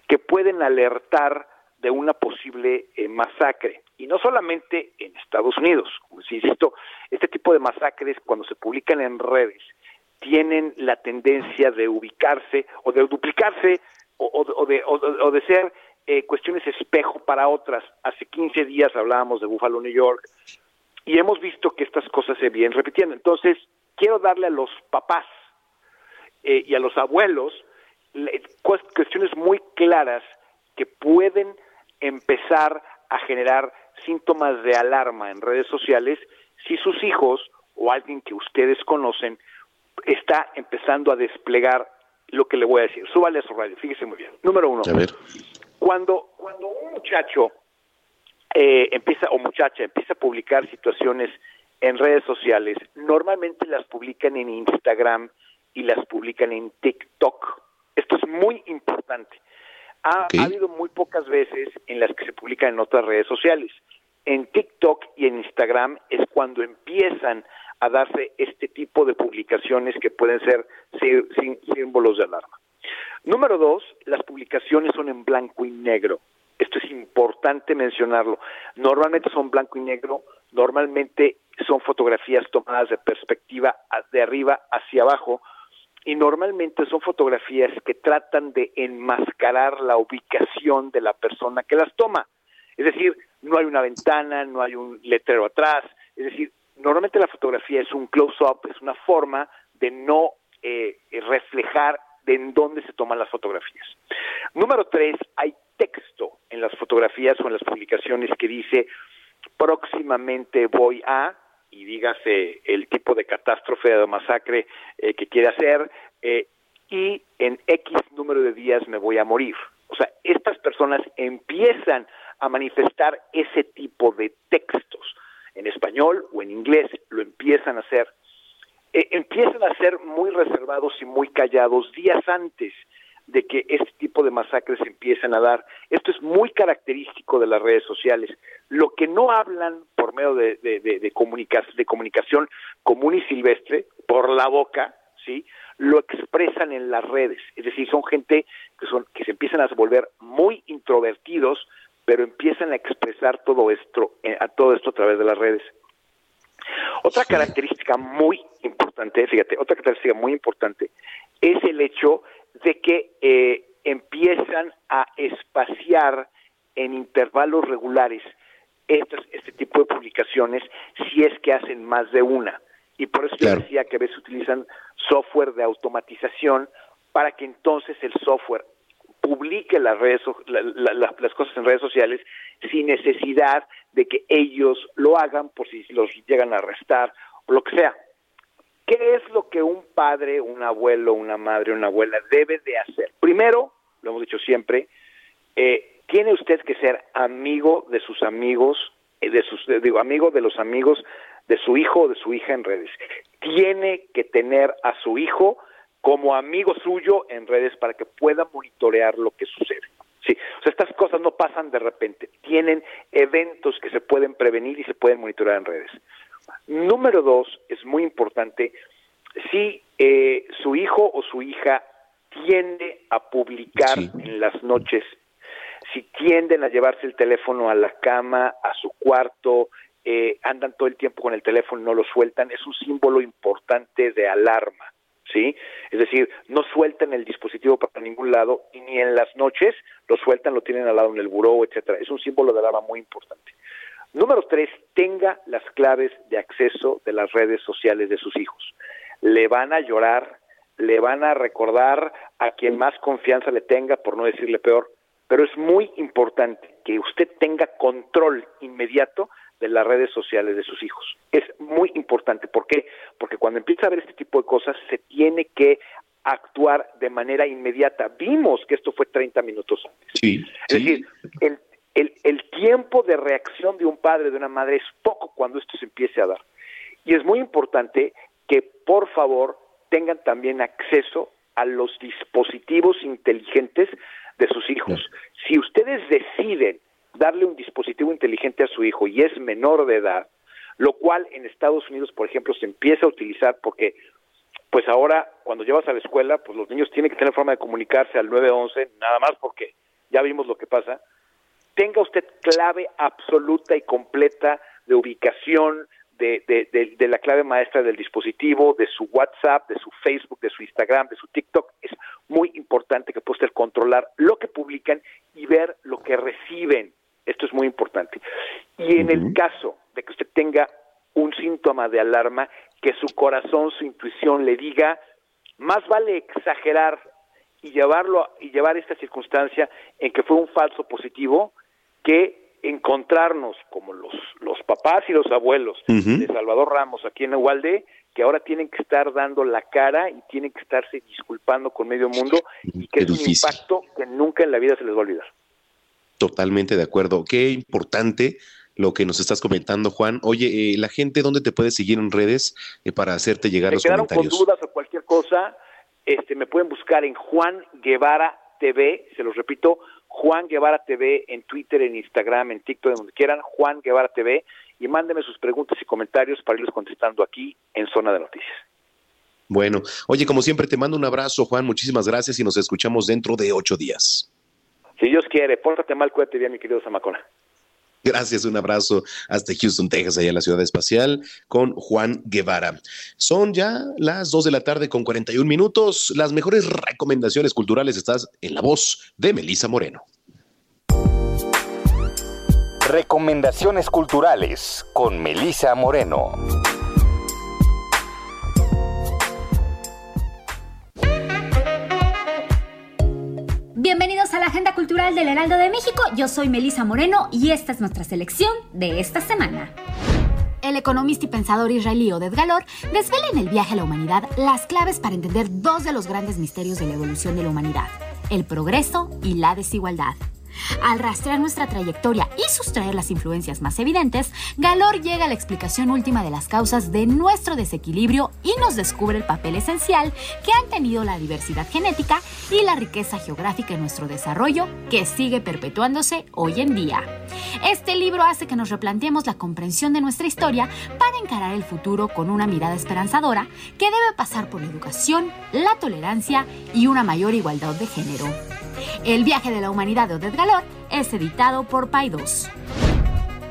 S12: que pueden alertar de una posible eh, masacre? Y no solamente en Estados Unidos. Como insisto, este tipo de masacres, cuando se publican en redes, tienen la tendencia de ubicarse o de duplicarse o, de, o, de, ser eh, cuestiones espejo para otras. Hace 15 días hablábamos de Buffalo, New York, y hemos visto que estas cosas se vienen repitiendo. Entonces, quiero darle a los papás eh, y a los abuelos cuestiones muy claras que pueden empezar a generar síntomas de alarma en redes sociales si sus hijos o alguien que ustedes conocen está empezando a desplegar lo que le voy a decir. Súbale a su radio, fíjese muy bien. Número uno. Cuando, cuando un muchacho eh, empieza, o muchacha, empieza a publicar situaciones en redes sociales, normalmente las publican en Instagram y las publican en TikTok. Esto es muy importante. Ha, ha, habido muy pocas veces en las que se publican en otras redes sociales. En TikTok y en Instagram es cuando empiezan a darse este tipo de publicaciones que pueden ser símbolos de alarma. Número dos, las publicaciones son en blanco y negro. Esto es importante mencionarlo. Normalmente son blanco y negro, normalmente son fotografías tomadas de perspectiva de arriba hacia abajo y normalmente son fotografías que tratan de enmascarar la ubicación de la persona que las toma. Es decir, no hay una ventana, no hay un letrero atrás, es decir, normalmente la fotografía es un close-up, es una forma de no eh, reflejar de en dónde se toman las fotografías. Número tres, hay texto en las fotografías o en las publicaciones que dice próximamente voy a, y dígase el tipo de catástrofe o masacre eh, que quiere hacer, eh, y en X número de días me voy a morir. O sea, estas personas empiezan a manifestar ese tipo de textos en español o en inglés, lo empiezan a hacer. Eh, empiezan a ser muy reservados y muy callados días antes de que este tipo de masacres empiezan a dar. Esto es muy característico de las redes sociales. Lo que no hablan por medio de, de, de, de comunicación común y silvestre, por la boca, ¿sí? lo expresan en las redes. Es decir, son gente que, son, que se empiezan a volver muy introvertidos, pero empiezan a expresar todo esto, eh, a todo esto a través de las redes. Otra característica muy importante, fíjate, otra característica muy importante es el hecho de que eh, empiezan a espaciar en intervalos regulares este tipo de publicaciones si es que hacen más de una. Y por eso yo decía que a veces utilizan software de automatización para que entonces el software publique las redes las cosas en redes sociales sin necesidad de que ellos lo hagan por si los llegan a arrestar o lo que sea. ¿Qué es lo que un padre, un abuelo, una madre, una abuela debe de hacer? Primero, lo hemos dicho siempre, eh, tiene usted que ser amigo de sus amigos, eh, de sus, digo, amigo de los amigos de su hijo o de su hija en redes. Tiene que tener a su hijo como amigo suyo en redes para que pueda monitorear lo que sucede. Sí, o sea, estas cosas no pasan de repente, tienen eventos que se pueden prevenir y se pueden monitorear en redes. Número dos, es muy importante, si eh, su hijo o su hija tiende a publicar en las noches, si tienden a llevarse el teléfono a la cama, a su cuarto, eh, andan todo el tiempo con el teléfono, no lo sueltan, es un símbolo importante de alarma. ¿Sí? Es decir, no sueltan el dispositivo para ningún lado y ni en las noches lo sueltan, lo tienen al lado en el buró, etcétera. Es un símbolo de alarma muy importante. Número tres, tenga las claves de acceso de las redes sociales de sus hijos. Le van a llorar, le van a recordar a quien más confianza le tenga, por no decirle peor, pero es muy importante que usted tenga control inmediato de las redes sociales de sus hijos. Es muy importante. ¿Por qué? Porque cuando empieza a ver este tipo de cosas, se tiene que actuar de manera inmediata. Vimos que esto fue 30 minutos antes.
S3: Sí,
S12: es decir, el, el, el tiempo de reacción de un padre, de una madre, es poco cuando esto se empiece a dar. Y es muy importante que, por favor, tengan también acceso a los dispositivos inteligentes de sus hijos. Si ustedes deciden darle un dispositivo inteligente a su hijo y es menor de edad, lo cual en Estados Unidos, por ejemplo, se empieza a utilizar porque pues ahora cuando llevas a la escuela, pues los niños tienen que tener forma de comunicarse al 911, nada más porque ya vimos lo que pasa. Tenga usted clave absoluta y completa de ubicación, de, de, de, la clave maestra del dispositivo, de su WhatsApp, de su Facebook, de su Instagram, de su TikTok. Es muy importante que pueda usted controlar lo que publican y ver lo que reciben. Esto es muy importante. Y en el caso de que usted tenga un síntoma de alarma, que su corazón, su intuición le diga, más vale exagerar y llevarlo y llevar esta circunstancia en que fue un falso positivo que encontrarnos como los, los papás y los abuelos de Salvador Ramos aquí en Ubalde, que ahora tienen que estar dando la cara y tienen que estarse disculpando con medio mundo y que es un impacto que nunca en la vida se les va a olvidar.
S3: Totalmente de acuerdo. Qué importante lo que nos estás comentando, Juan. Oye, eh, la gente, ¿dónde te puede seguir en redes eh, para hacerte llegar los comentarios?
S12: con dudas o cualquier cosa, este, me pueden buscar en Juan Guevara TV, se los repito, Juan Guevara TV en Twitter, en Instagram, en TikTok, en donde quieran, Juan Guevara TV, y mándeme sus preguntas y comentarios para irlos contestando aquí en Zona de Noticias.
S3: Bueno, oye, como siempre, te mando un abrazo, Juan, muchísimas gracias y nos escuchamos dentro de ocho días.
S12: Si Dios quiere, pórtate mal, cuídate bien, mi querido Zamacona.
S3: Gracias, un abrazo hasta Houston, Texas, allá en la ciudad espacial, con Juan Guevara. Son ya las 2 de la tarde con 41 minutos. Las mejores recomendaciones culturales estás en la voz de Melisa Moreno.
S2: Recomendaciones culturales con Melisa Moreno.
S13: Bienvenidos a la Agenda Cultural del Heraldo de México. Yo soy Melisa Moreno y esta es nuestra selección de esta semana. El economista y pensador israelí Oded Galor desvela en el viaje a la humanidad las claves para entender dos de los grandes misterios de la evolución de la humanidad, el progreso y la desigualdad. Al rastrear nuestra trayectoria y sustraer las influencias más evidentes, Galor llega a la explicación última de las causas de nuestro desequilibrio y nos descubre el papel esencial que han tenido la diversidad genética y la riqueza geográfica en nuestro desarrollo que sigue perpetuándose hoy en día. Este libro hace que nos replanteemos la comprensión de nuestra historia para encarar el futuro con una mirada esperanzadora que debe pasar por la educación, la tolerancia y una mayor igualdad de género. El viaje de la humanidad de Oded Galor es editado por Paidos.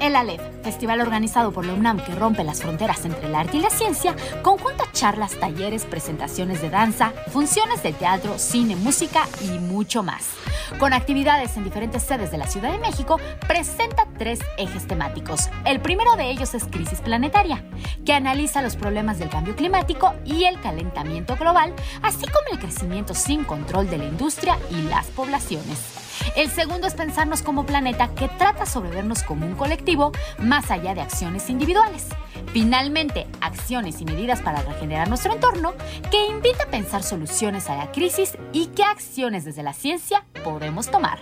S13: El ALEF, festival organizado por la UNAM que rompe las fronteras entre el arte y la ciencia, conjunta charlas, talleres, presentaciones de danza, funciones de teatro, cine, música y mucho más. Con actividades en diferentes sedes de la Ciudad de México, presenta tres ejes temáticos. El primero de ellos es Crisis Planetaria, que analiza los problemas del cambio climático y el calentamiento global, así como el crecimiento sin control de la industria y las poblaciones. El segundo es pensarnos como planeta que trata sobre vernos como un colectivo más allá de acciones individuales. Finalmente, acciones y medidas para regenerar nuestro entorno que invita a pensar soluciones a la crisis y qué acciones desde la ciencia podemos tomar.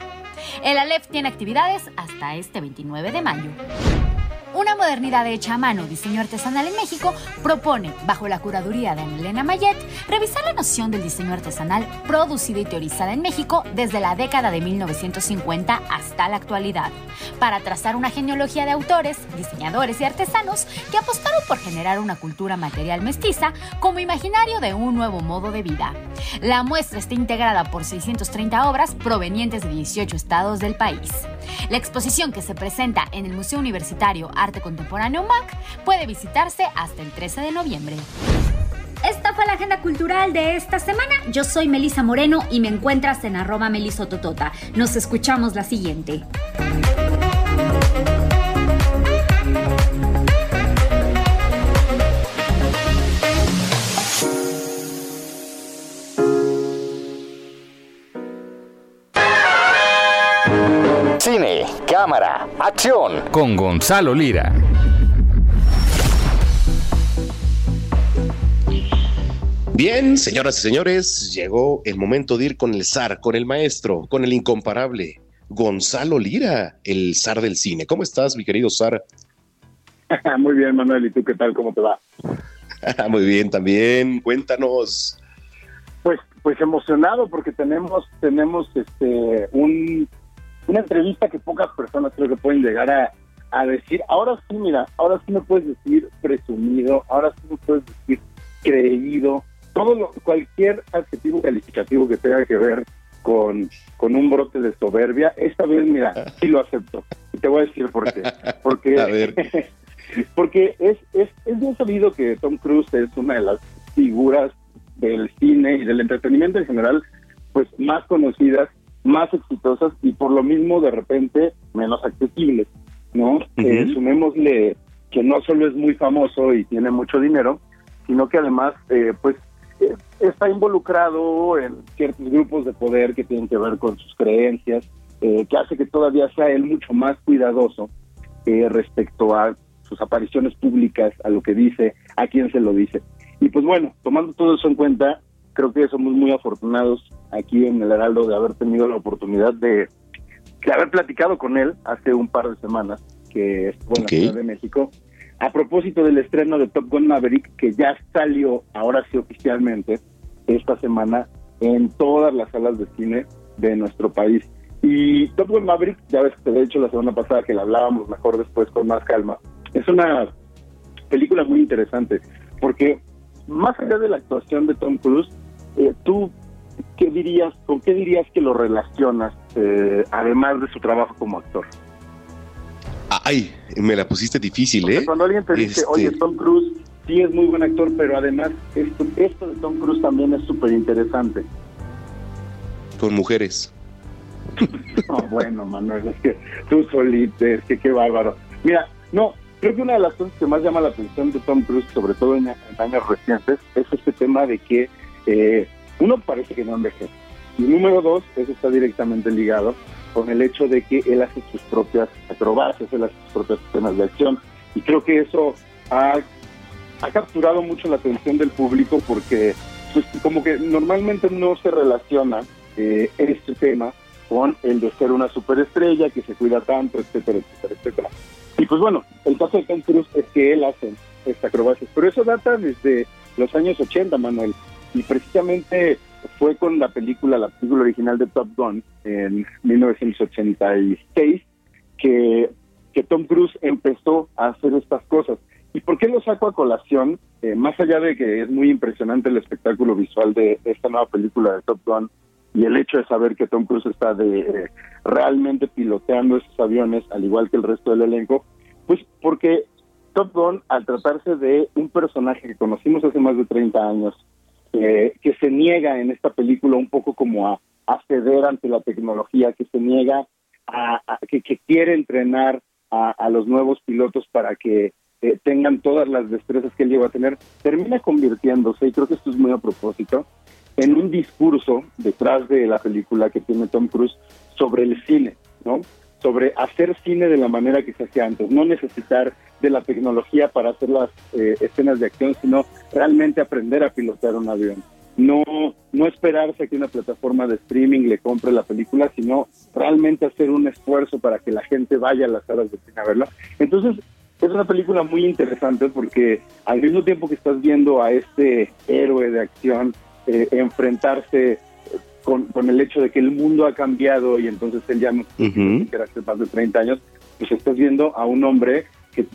S13: El ALEF tiene actividades hasta este 29 de mayo. Una modernidad hecha a mano, diseño artesanal en México, propone, bajo la curaduría de Elena Mayet, revisar la noción del diseño artesanal producida y teorizada en México desde la década de 1950 hasta la actualidad, para trazar una genealogía de autores, diseñadores y artesanos que apostaron por generar una cultura material mestiza como imaginario de un nuevo modo de vida. La muestra está integrada por 630 obras provenientes de 18 estados del país. La exposición que se presenta en el Museo Universitario Arte Contemporáneo MAC puede visitarse hasta el 13 de noviembre. Esta fue la agenda cultural de esta semana. Yo soy Melisa Moreno y me encuentras en arroba melisototota. Nos escuchamos la siguiente.
S2: Cámara, acción con Gonzalo Lira.
S3: Bien, señoras y señores, llegó el momento de ir con el zar, con el maestro, con el incomparable Gonzalo Lira, el zar del cine. ¿Cómo estás, mi querido zar?
S14: Muy bien, Manuel. ¿Y tú qué tal? ¿Cómo te va?
S3: Muy bien, también. Cuéntanos.
S14: Pues, pues emocionado porque tenemos, tenemos este un, una entrevista que pocas personas creo que pueden llegar a, a decir. Ahora sí, mira, ahora sí me puedes decir presumido, ahora sí me puedes decir creído, todo lo, cualquier adjetivo calificativo que tenga que ver con, con un brote de soberbia, esta vez, mira, sí lo acepto. Y te voy a decir por qué. Porque, porque es, es, es bien sabido que Tom Cruise es una de las figuras del cine y del entretenimiento en general, pues más conocidas, más exitosas y por lo mismo de repente menos accesibles, ¿no? Eh, sumémosle que no solo es muy famoso y tiene mucho dinero, sino que además, eh, pues, eh, está involucrado en ciertos grupos de poder que tienen que ver con sus creencias, eh, que hace que todavía sea él mucho más cuidadoso respecto a sus apariciones públicas, a lo que dice, a quién se lo dice. Y pues bueno, tomando todo eso en cuenta, creo que somos muy afortunados aquí en el Heraldo de haber tenido la oportunidad de, de haber platicado con él hace un par de semanas, que estuvo en la Ciudad de México, a propósito del estreno de Top Gun Maverick, que ya salió ahora sí oficialmente esta semana en todas las salas de cine de nuestro país. Y Top Gun Maverick, ya ves que te he dicho la semana pasada que la hablábamos mejor después con más calma, es una película muy interesante, porque más allá de la actuación de Tom Cruise, eh, tú, ¿qué dirías, con qué dirías que lo relacionas, eh, además de su trabajo como actor?
S3: Ay, me la pusiste difícil, ¿eh?
S14: Cuando alguien te dice,
S3: Este-
S14: oye, Tom Cruise sí es muy buen actor, pero además esto, esto de Tom Cruise también es súper interesante.
S3: Con mujeres.
S14: No, bueno, Manuel, es que tú solito, es que qué bárbaro. Mira, no, creo que una de las cosas que más llama la atención de Tom Cruise, sobre todo en, en años recientes, es este tema de que eh, uno parece que no envejece. Y número dos, eso está directamente ligado con el hecho de que él hace sus propias acrobacias, él hace sus propias escenas de acción. Y creo que eso ha, capturado mucho la atención del público porque pues, como que normalmente no se relaciona eh, este tema con el de ser una superestrella que se cuida tanto, etcétera, etcétera, etcétera. Y pues bueno, el caso de Tom Cruise es que él hace esta acrobacias, pero eso data desde los años 80, Manuel, y precisamente fue con la película, la película original de Top Gun en 1986 que, que Tom Cruise empezó a hacer estas cosas. ¿Y por qué lo saco a colación? Eh, más allá de que es muy impresionante el espectáculo visual de esta nueva película de Top Gun y el hecho de saber que Tom Cruise está de, eh, realmente piloteando esos aviones, al igual que el resto del elenco, pues porque Top Gun, al tratarse de un personaje que conocimos hace más de 30 años, eh, que se niega en esta película un poco como a, a ceder ante la tecnología, que se niega a, que, quiere entrenar a, los nuevos pilotos para que eh, tengan todas las destrezas que él llegó a tener, termina convirtiéndose, y creo que esto es muy a propósito, en un discurso detrás de la película que tiene Tom Cruise sobre el cine, ¿no? Sobre hacer cine de la manera que se hacía antes, no necesitar de la tecnología para hacer las eh, escenas de acción, sino realmente aprender a pilotar un avión. No, no esperarse que una plataforma de streaming le compre la película, sino realmente hacer un esfuerzo para que la gente vaya a las salas de cine a verla. Entonces, es una película muy interesante porque al mismo tiempo que estás viendo a este héroe de acción eh, enfrentarse con, con el hecho de que el mundo ha cambiado y entonces él ya no
S3: Ujú.
S14: que era hace más de 30 años, pues estás viendo a un hombre que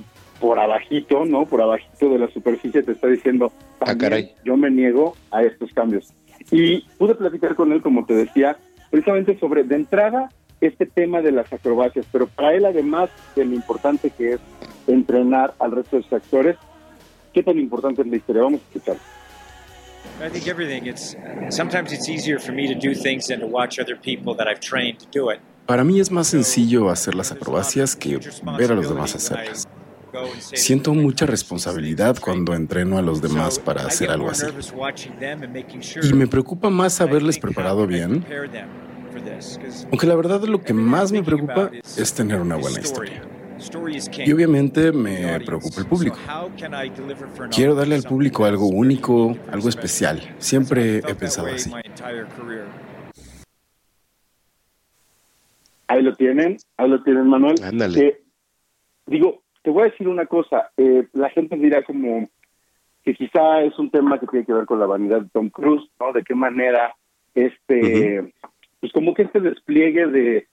S14: por abajito, ¿no? Por abajito de la superficie te está diciendo, "También yo me niego a estos cambios. Y pude platicar con él, como te decía, precisamente sobre, de entrada, este tema de las acrobacias, pero para él además de lo importante que es entrenar al resto de sus actores, ¿qué tan importante es la historia? Vamos a escuchar.
S15: I think everything. It's sometimes it's easier for me to do things than to watch other people that I've trained to do it.
S16: Para mí es más sencillo hacer las acrobacias que ver a los demás hacerlas. Siento mucha responsabilidad cuando entreno a los demás para hacer algo así. Y me preocupa más haberles preparado bien, aunque la verdad lo que más me preocupa es tener una buena historia. Y obviamente me preocupa el público. Quiero darle al público algo único, algo especial. Siempre he pensado así.
S14: Ahí lo tienen, ahí lo tienen, Manuel.
S3: Ándale.
S14: Eh, digo, te voy a decir una cosa. Eh, la gente dirá como que quizá es un tema que tiene que ver con la vanidad de Tom Cruise, ¿no? De qué manera este, pues como que este despliegue de,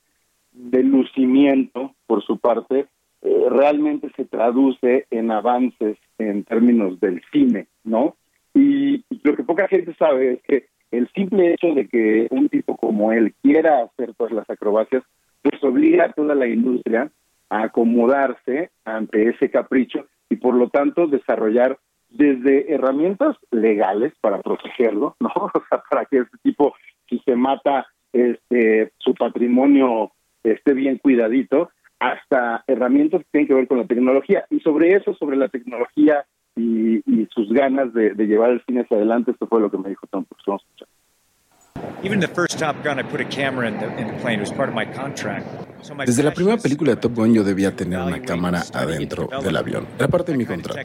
S14: de lucimiento por su parte eh, realmente se traduce en avances en términos del cine, ¿no? Y, lo que poca gente sabe es que el simple hecho de que un tipo como él quiera hacer todas las acrobacias, pues obliga a toda la industria a acomodarse ante ese capricho y por lo tanto desarrollar desde herramientas legales para protegerlo, ¿no? O sea, para que ese tipo, si se mata, este, su patrimonio esté bien cuidadito, hasta herramientas que tienen que ver con la tecnología. Y sobre eso, sobre la tecnología y, y sus ganas de, llevar el cine hacia adelante, esto fue lo que me dijo Tom a escuchar.
S16: Desde la primera película de Top Gun yo debía tener una cámara adentro del avión. Era parte de mi contrato.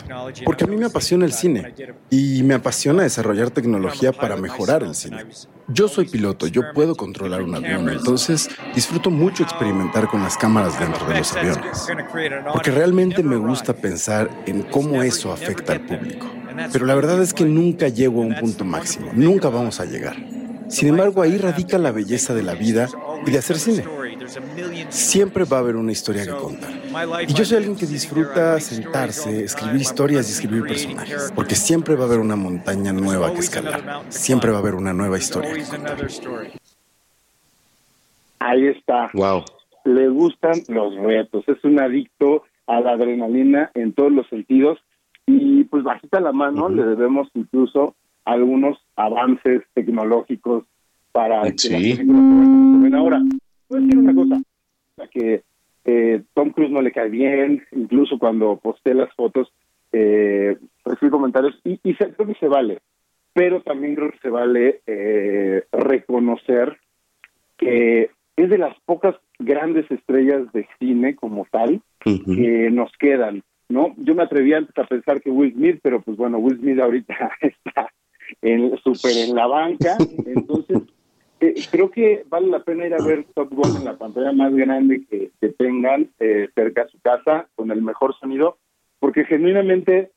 S16: Porque a mí me apasiona el cine y me apasiona desarrollar tecnología para mejorar el cine. Yo soy piloto, yo puedo controlar un avión, entonces disfruto mucho experimentar con las cámaras dentro de los aviones. Porque realmente me gusta pensar en cómo eso afecta al público. Pero la verdad es que nunca llego a un punto máximo, nunca vamos a llegar. Sin embargo, ahí radica la belleza de la vida y de hacer cine. Siempre va a haber una historia que contar. Y yo soy alguien que disfruta sentarse, escribir historias y escribir personajes, porque siempre va a haber una montaña nueva que escalar. Siempre va a haber una nueva historia que contar.
S14: Ahí está.
S3: Wow.
S14: Le gustan los retos. Es un adicto a la adrenalina en todos los sentidos. Y pues bajita la mano, uh -huh. le debemos incluso algunos avances tecnológicos para
S3: sí.
S14: que ahora voy a decir una cosa que eh, Tom Cruise no le cae bien incluso cuando posté las fotos eh, recibí comentarios y, y se, creo que se vale pero también creo que se vale eh, reconocer que es de las pocas grandes estrellas de cine como tal uh -huh. que nos quedan no yo me atreví antes a pensar que Will Smith pero pues bueno Will Smith ahorita está en super en la banca. Entonces eh, creo que vale la pena ir a ver Top Gun en la pantalla más grande que, que tengan eh, cerca a su casa con el mejor sonido porque genuinamente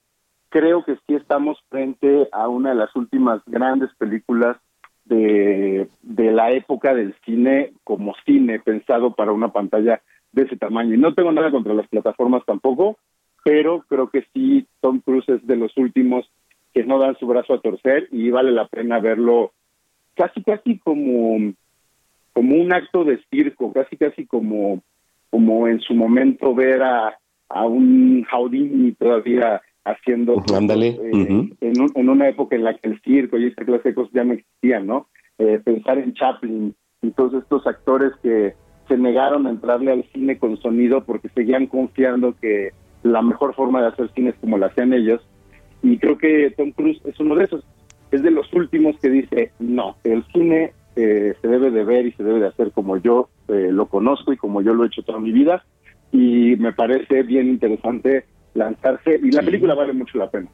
S14: creo que sí estamos frente a una de las últimas grandes películas de, de la época del cine como cine pensado para una pantalla de ese tamaño. Y no tengo nada contra las plataformas tampoco pero creo que sí Tom Cruise es de los últimos que no dan su brazo a torcer y vale la pena verlo casi casi como como un acto de circo, casi casi como como en su momento ver a, a un Houdini todavía haciendo
S3: Ándale.
S14: eh,
S3: uh -huh.
S14: en, un, en, una época en la que el circo y esta clase de cosas ya no existían, ¿no? Eh, pensar en Chaplin y todos estos actores que se negaron a entrarle al cine con sonido porque seguían confiando que la mejor forma de hacer cine es como lo hacían ellos y creo que Tom Cruise es uno de esos. Es de los últimos que dice, no, el cine eh, se debe de ver y se debe de hacer como yo eh, lo conozco y como yo lo he hecho toda mi vida. Y me parece bien interesante lanzarse y la película vale mucho la pena.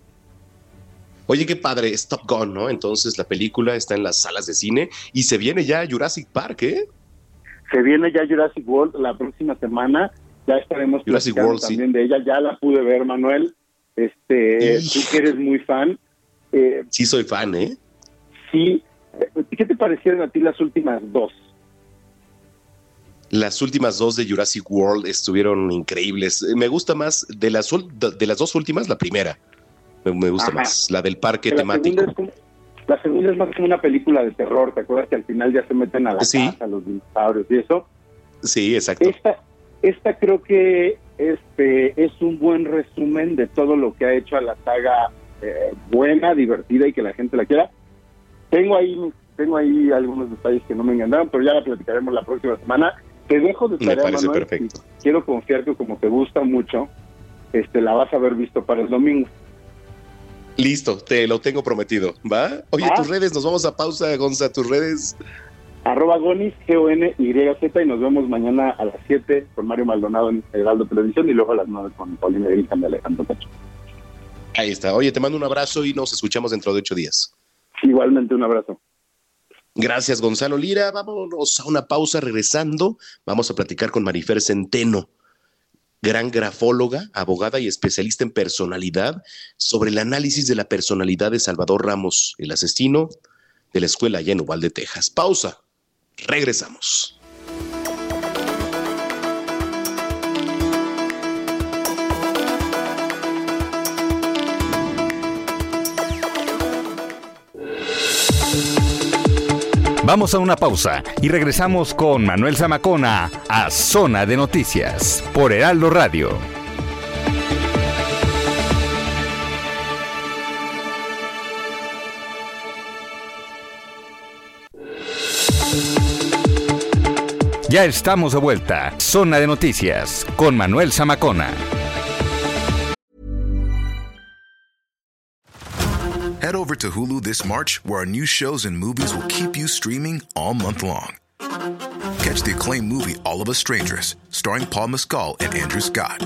S3: Oye, qué padre, es Top Gun, ¿no? Entonces la película está en las salas de cine y se viene ya Jurassic Park, ¿eh?
S14: Se viene ya Jurassic World la próxima semana, ya estaremos
S3: Jurassic World,
S14: también
S3: sí.
S14: de ella, ya la pude ver, Manuel. Este, tú que eres muy fan.
S3: Eh, sí, soy fan, ¿eh?
S14: Sí. ¿Qué te parecieron a ti las últimas dos?
S3: Las últimas dos de Jurassic World estuvieron increíbles. Me gusta más de las, de las dos últimas, la primera. Me, me gusta Ajá. más, la del parque
S14: la
S3: temático.
S14: Segunda como, la segunda es más como una película de terror. ¿Te acuerdas que al final ya se meten a la
S3: sí.
S14: casa los dinosaurios y eso?
S3: Sí, exacto.
S14: Esta, esta creo que este es un buen resumen de todo lo que ha hecho a la saga eh, buena, divertida y que la gente la quiera. Tengo ahí, tengo ahí algunos detalles que no me engañaron, pero ya la platicaremos la próxima semana. Te dejo de tarea,
S3: Me parece
S14: Manuel,
S3: perfecto.
S14: Quiero confiar que como te gusta mucho, este, la vas a haber visto para el domingo.
S3: Listo, te lo tengo prometido, ¿va? Oye,
S14: Ah.
S3: tus redes, nos vamos a pausa, Gonza, tus redes.
S14: Arroba Gonis, G-O-N-Y-Z, y nos vemos mañana a las 7 con Mario Maldonado en Heraldo Televisión y luego a las 9 con Paulina Grija y Alejandro Cacho.
S3: Ahí está. Oye, te mando un abrazo y nos escuchamos dentro de ocho días.
S14: Igualmente, un abrazo.
S3: Gracias, Gonzalo Lira. Vámonos a una pausa. Regresando, vamos a platicar con Marifer Centeno, gran grafóloga, abogada y especialista en personalidad, sobre el análisis de la personalidad de Salvador Ramos, el asesino de la escuela allá en Uvalde, Texas. Pausa. Regresamos.
S2: Vamos a una pausa y regresamos con Manuel Zamacona a Zona de Noticias por Heraldo Radio. Ya estamos de vuelta. Zona de Noticias con Manuel Zamacona.
S17: Head over to Hulu this March, where our new shows and movies will keep you streaming all month long. Catch the acclaimed movie All of Us Strangers, starring Paul Mescal and Andrew Scott.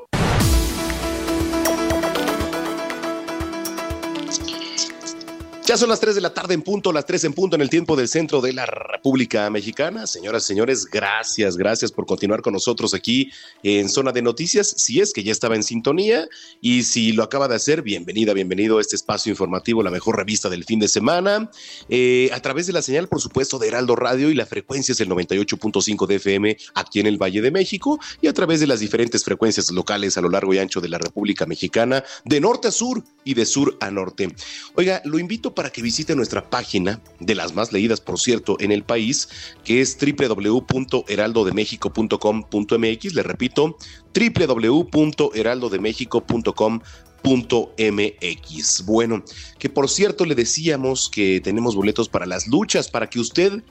S3: Ya son las 3 de la tarde en punto, las 3 en punto en el tiempo del centro de la República Mexicana. Señoras y señores, gracias, gracias por continuar con nosotros aquí en Zona de Noticias. Si es que ya estaba en sintonía y si lo acaba de hacer, bienvenida, bienvenido a este espacio informativo, la mejor revista del fin de semana. Eh, a través de la señal, por supuesto, de Heraldo Radio y la frecuencia es el 98.5 de FM aquí en el Valle de México y a través de las diferentes frecuencias locales a lo largo y ancho de la República Mexicana, de norte a sur y de sur a norte. Oiga, lo invito para que visite nuestra página, de las más leídas, por cierto, en el país, que es www.heraldodemexico.com.mx. Le repito, www.heraldodemexico.com.mx. Bueno, que por cierto le decíamos que tenemos boletos para las luchas, para que usted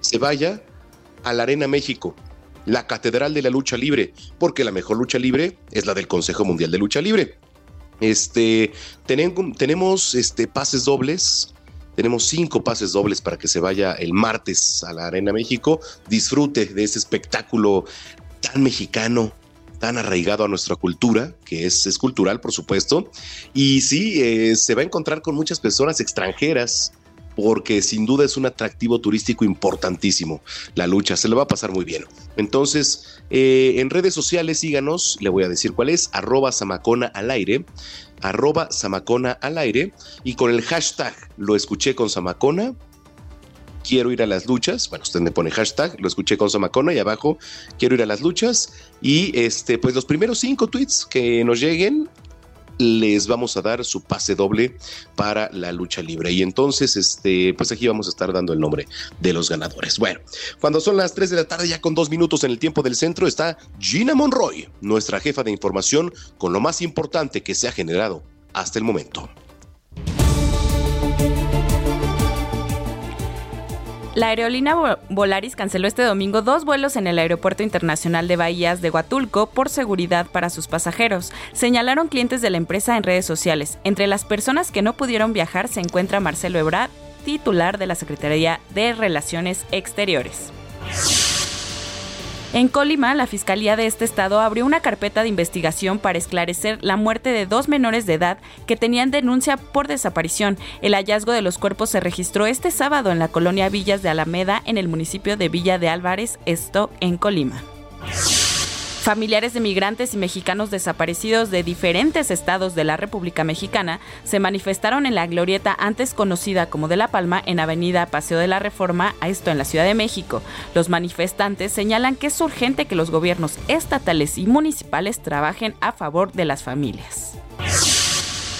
S3: se vaya a la Arena México, la Catedral de la Lucha Libre, porque la mejor lucha libre es la del Consejo Mundial de Lucha Libre. Este, tenemos este, pases dobles. Tenemos cinco pases dobles para que se vaya el martes a la Arena México. Disfrute de ese espectáculo tan mexicano, tan arraigado a nuestra cultura, que es, es cultural, por supuesto. Y sí, eh, se va a encontrar con muchas personas extranjeras, porque sin duda es un atractivo turístico importantísimo. La lucha se le va a pasar muy bien. Entonces, eh, en redes sociales síganos, le voy a decir cuál es, arroba Samacona al aire, arroba Samacona al aire, y con el hashtag lo escuché con Samacona, quiero ir a las luchas, bueno, usted me pone hashtag, lo escuché con Samacona y abajo, quiero ir a las luchas, y este, pues los primeros cinco tweets que nos lleguen, les vamos a dar su pase doble para la lucha libre. Y entonces, este, pues aquí vamos a estar dando el nombre de los ganadores. Bueno, cuando son las 3 de la tarde, ya con dos minutos en el tiempo del centro, está Gina Monroy, nuestra jefa de información, con lo más importante que se ha generado hasta el momento.
S18: La aerolínea Vo- Volaris canceló este domingo dos vuelos en el Aeropuerto Internacional de Bahías de Huatulco por seguridad para sus pasajeros. Señalaron clientes de la empresa en redes sociales. Entre las personas que no pudieron viajar se encuentra Marcelo Ebrard, titular de la Secretaría de Relaciones Exteriores. En Colima, la Fiscalía de este estado abrió una carpeta de investigación para esclarecer la muerte de dos menores de edad que tenían denuncia por desaparición. El hallazgo de los cuerpos se registró este sábado en la colonia Villas de Alameda, en el municipio de Villa de Álvarez, esto en Colima. Familiares de migrantes y mexicanos desaparecidos de diferentes estados de la República Mexicana se manifestaron en la glorieta antes conocida como de La Palma en Avenida Paseo de la Reforma, a esto en la Ciudad de México. Los manifestantes señalan que es urgente que los gobiernos estatales y municipales trabajen a favor de las familias.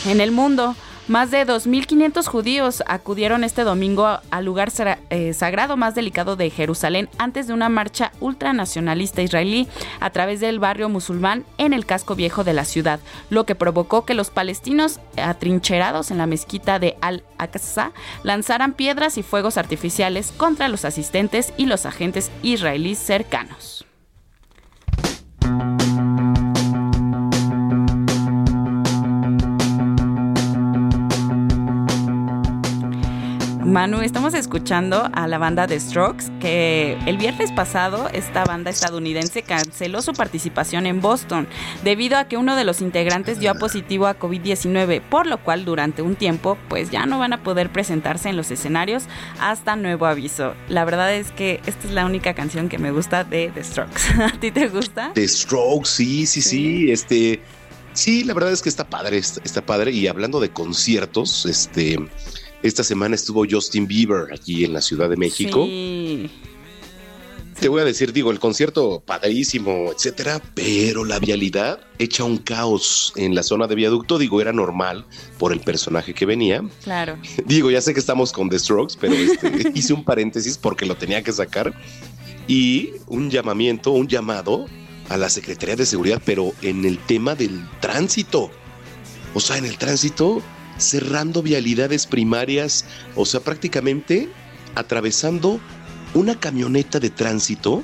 S18: En el mundo, más de 2.500 judíos acudieron este domingo al lugar eh, sagrado más delicado de Jerusalén antes de una marcha ultranacionalista israelí a través del barrio musulmán en el casco viejo de la ciudad, lo que provocó que los palestinos atrincherados en la mezquita de Al-Aqsa lanzaran piedras y fuegos artificiales contra los asistentes y los agentes israelíes cercanos. Manu, estamos escuchando a la banda The Strokes, que el viernes pasado esta banda estadounidense canceló su participación en Boston debido a que uno de los integrantes dio positivo a COVID-19, por lo cual durante un tiempo pues ya no van a poder presentarse en los escenarios hasta nuevo aviso. La verdad es que esta es la única canción que me gusta de The Strokes. ¿A ti te gusta?
S3: The Strokes, sí, sí, sí, este sí, la verdad es que está padre, está, está padre y hablando de conciertos, este esta semana estuvo Justin Bieber aquí en la Ciudad de México. Sí. Te voy a decir, digo, el concierto padrísimo, etcétera, pero la vialidad echa un caos en la zona de viaducto. Digo, era normal por el personaje que venía.
S18: Claro.
S3: Digo, ya sé que estamos con The Strokes, pero este, hice un paréntesis porque lo tenía que sacar. Y un llamamiento, un llamado a la Secretaría de Seguridad, pero en el tema del tránsito. O sea, en el tránsito cerrando vialidades primarias, o sea, prácticamente atravesando una camioneta de tránsito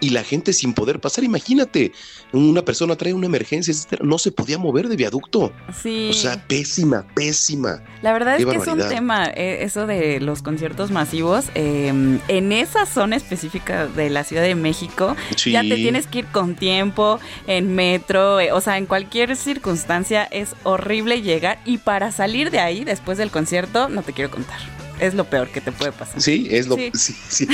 S3: y la gente sin poder pasar. Imagínate, una persona trae una emergencia, no se podía mover de viaducto.
S18: Sí.
S3: O sea, pésima, pésima.
S18: La verdad es que es un tema, eh, eso de los conciertos masivos. Em, en esa zona específica de la Ciudad de México, ya te tienes que ir con tiempo, en metro, eh, o sea, en cualquier circunstancia es horrible llegar y para salir de ahí después del concierto, no te quiero contar es lo peor que te puede pasar.
S3: Sí, es lo, sí. Sí,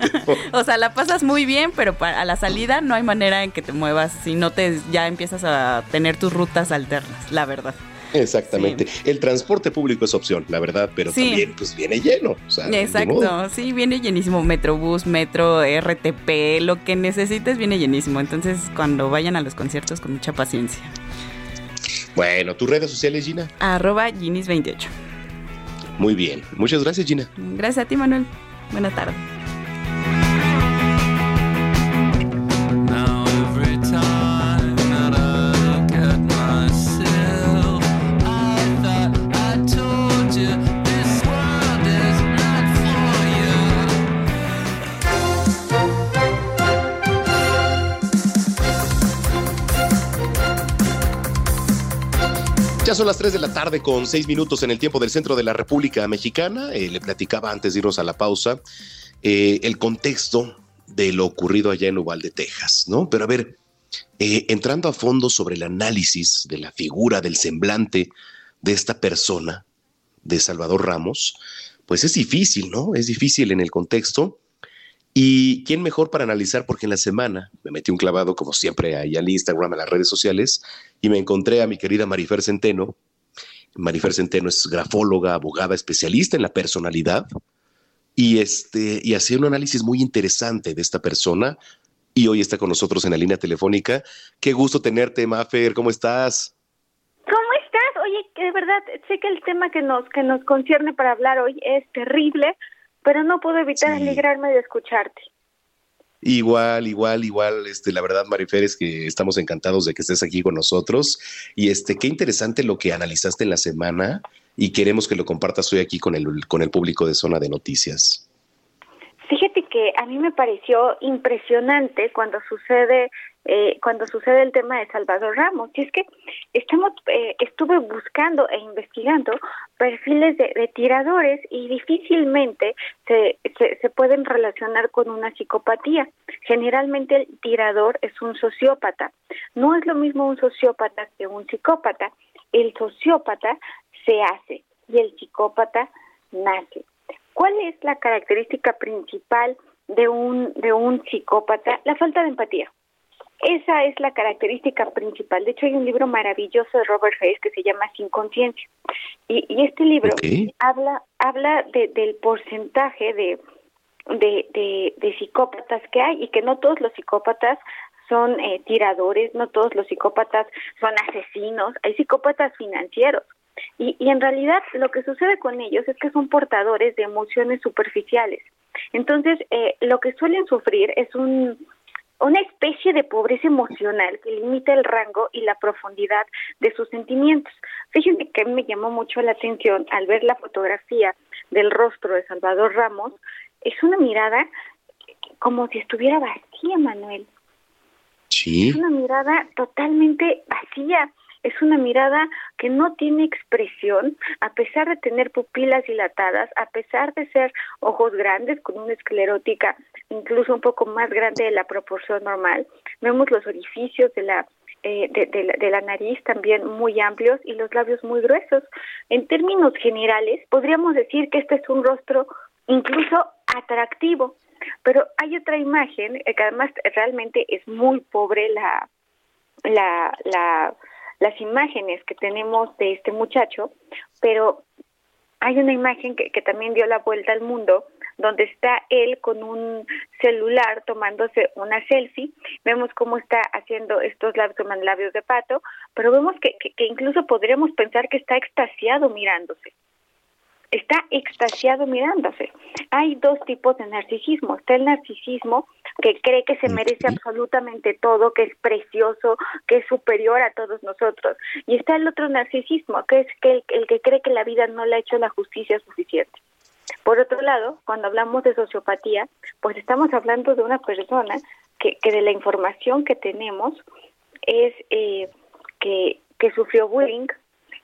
S18: O sea, la pasas muy bien, pero para, a la salida no hay manera en que te muevas si no te ya empiezas a tener tus rutas alternas, la verdad.
S3: Exactamente. El transporte público es opción, la verdad, pero también pues viene lleno.
S18: Exacto, sí, viene llenísimo. Metrobús, metro, RTP, lo que necesites viene llenísimo. Entonces, cuando vayan a los conciertos, con mucha paciencia.
S3: Bueno, ¿tus redes sociales, Gina?
S18: Arroba Ginis28.
S3: Muy bien. Muchas gracias, Gina.
S18: Gracias a ti, Manuel. Buenas tardes.
S3: Son las 3 de la tarde con 6 minutos en el tiempo del centro de la República Mexicana. Eh, le platicaba antes de irnos a la pausa eh, el contexto de lo ocurrido allá en Uvalde, Texas, ¿no? Pero a ver, eh, entrando a fondo sobre el análisis de la figura, del semblante de esta persona, de Salvador Ramos, pues es difícil, ¿no? Es difícil en el contexto. ¿Y quién mejor para analizar? Porque en la semana me metí un clavado, como siempre, ahí al Instagram, a las redes sociales, y me encontré a mi querida Marifer Centeno. Marifer Centeno es grafóloga, abogada, especialista en la personalidad, y, este, y hacía un análisis muy interesante de esta persona, y hoy está con nosotros en la línea telefónica. Qué gusto tenerte, Mafer, ¿cómo estás?
S19: ¿Cómo estás? Oye, de verdad, sé que el tema que nos, que nos concierne para hablar hoy es terrible, pero no puedo evitar alegrarme de escucharte.
S3: Igual, igual, igual, este, la verdad, Marifer, es que estamos encantados de que estés aquí con nosotros. Y este, qué interesante lo que analizaste en la semana y queremos que lo compartas hoy aquí con el, con el público de Zona de Noticias.
S19: Fíjate que a mí me pareció impresionante cuando sucede eh, cuando sucede el tema de Salvador Ramos. Y es que estamos, eh, estuve buscando e investigando perfiles de, tiradores y difícilmente se, se, pueden relacionar con una psicopatía. Generalmente el tirador es un sociópata. No es lo mismo un sociópata que un psicópata. El sociópata se hace y el psicópata nace. ¿Cuál es la característica principal de un, de un psicópata? La falta de empatía. Esa es la característica principal. De hecho, hay un libro maravilloso de Robert Hayes que se llama Sin Conciencia. Y, este libro habla, habla del porcentaje de, de, de, psicópatas que hay y que no todos los psicópatas son eh, tiradores, no todos los psicópatas son asesinos, hay psicópatas financieros. Y, y en realidad lo que sucede con ellos es que son portadores de emociones superficiales. Entonces, eh, lo que suelen sufrir es un, una especie de pobreza emocional que limita el rango y la profundidad de sus sentimientos. Fíjense que me llamó mucho la atención al ver la fotografía del rostro de Salvador Ramos, es una mirada como si estuviera vacía, Manuel.
S3: Sí.
S19: Es una mirada totalmente vacía. Es una mirada que no tiene expresión, a pesar de tener pupilas dilatadas, a pesar de ser ojos grandes con una esclerótica incluso un poco más grande de la proporción normal. Vemos los orificios de la eh, de, la, nariz también muy amplios y los labios muy gruesos. En términos generales, podríamos decir que este es un rostro incluso atractivo, pero hay otra imagen eh, que además realmente es muy pobre la, la, la, las imágenes que tenemos de este muchacho, pero hay una imagen que, que también dio la vuelta al mundo donde está él con un celular tomándose una selfie. Vemos cómo está haciendo estos labios, labios de pato, pero vemos que, que, incluso podríamos pensar que está extasiado mirándose está extasiado mirándose. Hay dos tipos de narcisismo. Está el narcisismo que cree que se merece absolutamente todo, que es precioso, que es superior a todos nosotros. Y está el otro narcisismo, que es que el, que cree que la vida no le ha hecho la justicia suficiente. Por otro lado, cuando hablamos de sociopatía, pues estamos hablando de una persona que, que de la información que tenemos es eh, que, que sufrió bullying,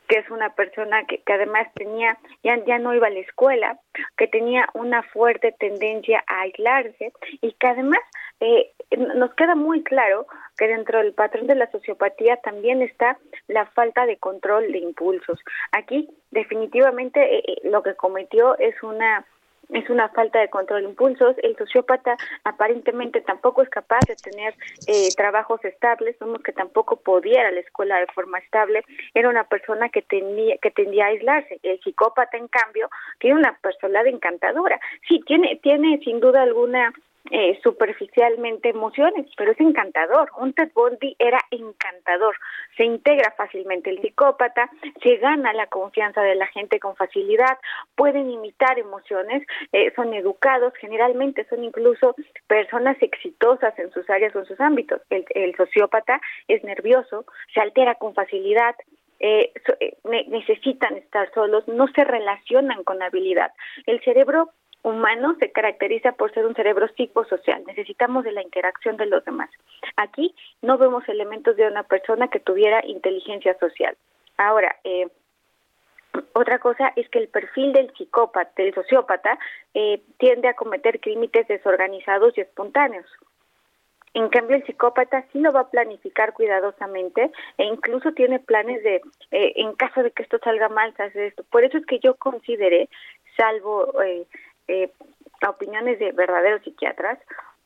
S19: que es una persona que, que además tenía, ya, ya no iba a la escuela, que tenía una fuerte tendencia a aislarse y que además eh, nos queda muy claro que dentro del patrón de la sociopatía también está la falta de control de impulsos. Aquí definitivamente eh, eh, lo que cometió es una es una falta de control de impulsos. El sociópata aparentemente tampoco es capaz de tener eh, trabajos estables, vemos que tampoco podía ir a la escuela de forma estable. Era una persona que tenía que tendía a aislarse. El psicópata, en cambio, tiene una personalidad encantadora. Sí, tiene tiene sin duda alguna eh, superficialmente emociones, pero es encantador. Un Ted Bundy era encantador. Se integra fácilmente el psicópata, se gana la confianza de la gente con facilidad, pueden imitar emociones, eh, son educados, generalmente son incluso personas exitosas en sus áreas o en sus ámbitos. El, el sociópata es nervioso, se altera con facilidad, eh, eh necesitan estar solos, no se relacionan con habilidad. El cerebro humano se caracteriza por ser un cerebro psicosocial. Necesitamos de la interacción de los demás. Aquí no vemos elementos de una persona que tuviera inteligencia social. Ahora, eh, otra cosa es que el perfil del psicópata, del sociópata, eh, tiende a cometer crímenes desorganizados y espontáneos. En cambio, el psicópata sí lo va a planificar cuidadosamente e incluso tiene planes de, eh, en caso de que esto salga mal, hacer esto. Por eso es que yo consideré, salvo eh, eh, opiniones de verdaderos psiquiatras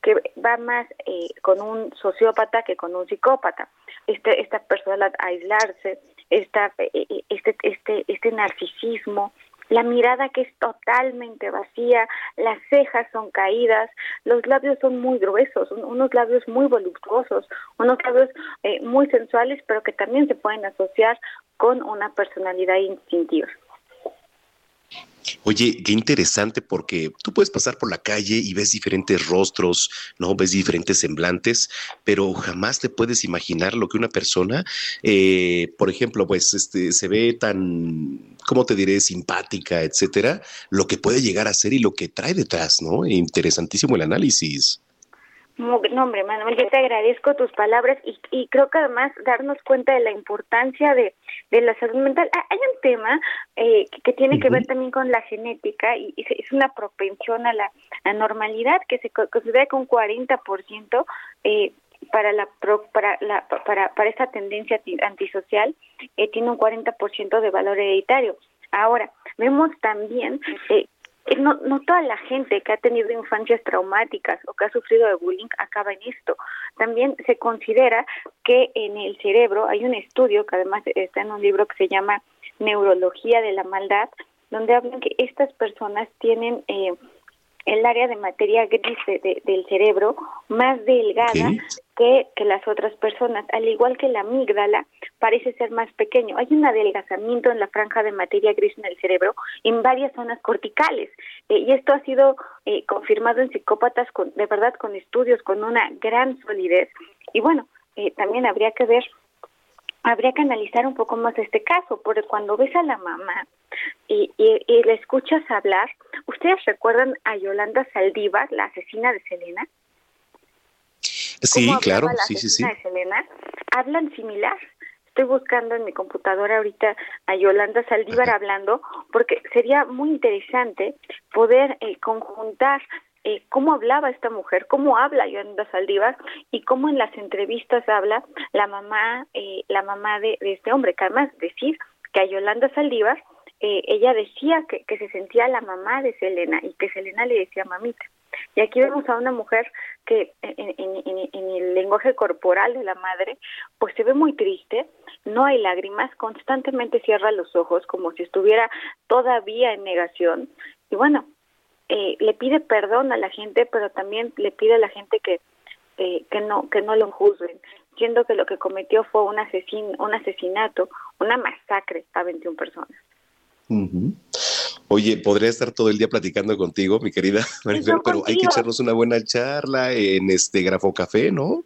S19: que va más eh, con un sociópata que con un psicópata. Este, esta persona aislarse, esta, eh, eh, este, este, este narcisismo, la mirada que es totalmente vacía, las cejas son caídas, los labios son muy gruesos, unos labios muy voluptuosos, unos labios muy sensuales, pero que también se pueden asociar con una personalidad instintiva.
S3: Oye, qué interesante porque tú puedes pasar por la calle y ves diferentes rostros, ¿no? Ves diferentes semblantes, pero jamás te puedes imaginar lo que una persona, eh, por ejemplo, pues este, se ve tan ¿cómo te diré? Simpática, etcétera, lo que puede llegar a ser y lo que trae detrás, ¿no? Interesantísimo el análisis.
S19: No, hombre, Manuel, yo te agradezco tus palabras y, y creo que además darnos cuenta de la importancia de, de la salud mental. Ah, hay un tema eh, que, tiene que ver también con la genética y, es una propensión a la anormalidad que se considera que un 40% eh, para la para la para para esta tendencia antisocial eh, tiene un 40% de valor hereditario. Ahora, vemos también eh, no, no toda la gente que ha tenido infancias traumáticas o que ha sufrido de bullying acaba en esto. También se considera que en el cerebro hay un estudio que además está en un libro que se llama Neurología de la Maldad, donde hablan que estas personas tienen eh, el área de materia gris del cerebro más delgada que, que las otras personas, al igual que la amígdala parece ser más pequeño. Hay un adelgazamiento en la franja de materia gris en el cerebro en varias zonas corticales eh, y esto ha sido eh, confirmado en psicópatas con, de verdad con estudios con una gran solidez y bueno, eh, también habría que ver habría que analizar un poco más este caso, porque cuando ves a la mamá y, y, le escuchas hablar, ¿ustedes recuerdan a Yolanda Saldívar, la asesina de Selena?
S3: Sí, claro, sí, sí, sí.
S19: De Selena? Hablan similar. Estoy buscando en mi computadora ahorita a Yolanda Saldívar hablando, porque sería muy interesante poder eh, conjuntar eh, cómo hablaba esta mujer, cómo habla Yolanda Saldívar y cómo en las entrevistas habla la mamá, eh, la mamá de, este hombre, que además decir que a Yolanda Saldívar eh, ella decía que, que se sentía la mamá de Selena y que Selena le decía mamita. Y aquí vemos a una mujer que en, en, el lenguaje corporal de la madre, pues se ve muy triste, no hay lágrimas, constantemente cierra los ojos como si estuviera todavía en negación. Y bueno, eh, le pide perdón a la gente, pero también le pide a la gente que, eh, que, no, que no lo juzguen, siendo que lo que cometió fue un, asesin un asesinato, una masacre a 21 personas.
S3: Oye, podría estar todo el día platicando contigo, mi querida pero hay que echarnos una buena charla en este Grafo Café, ¿no?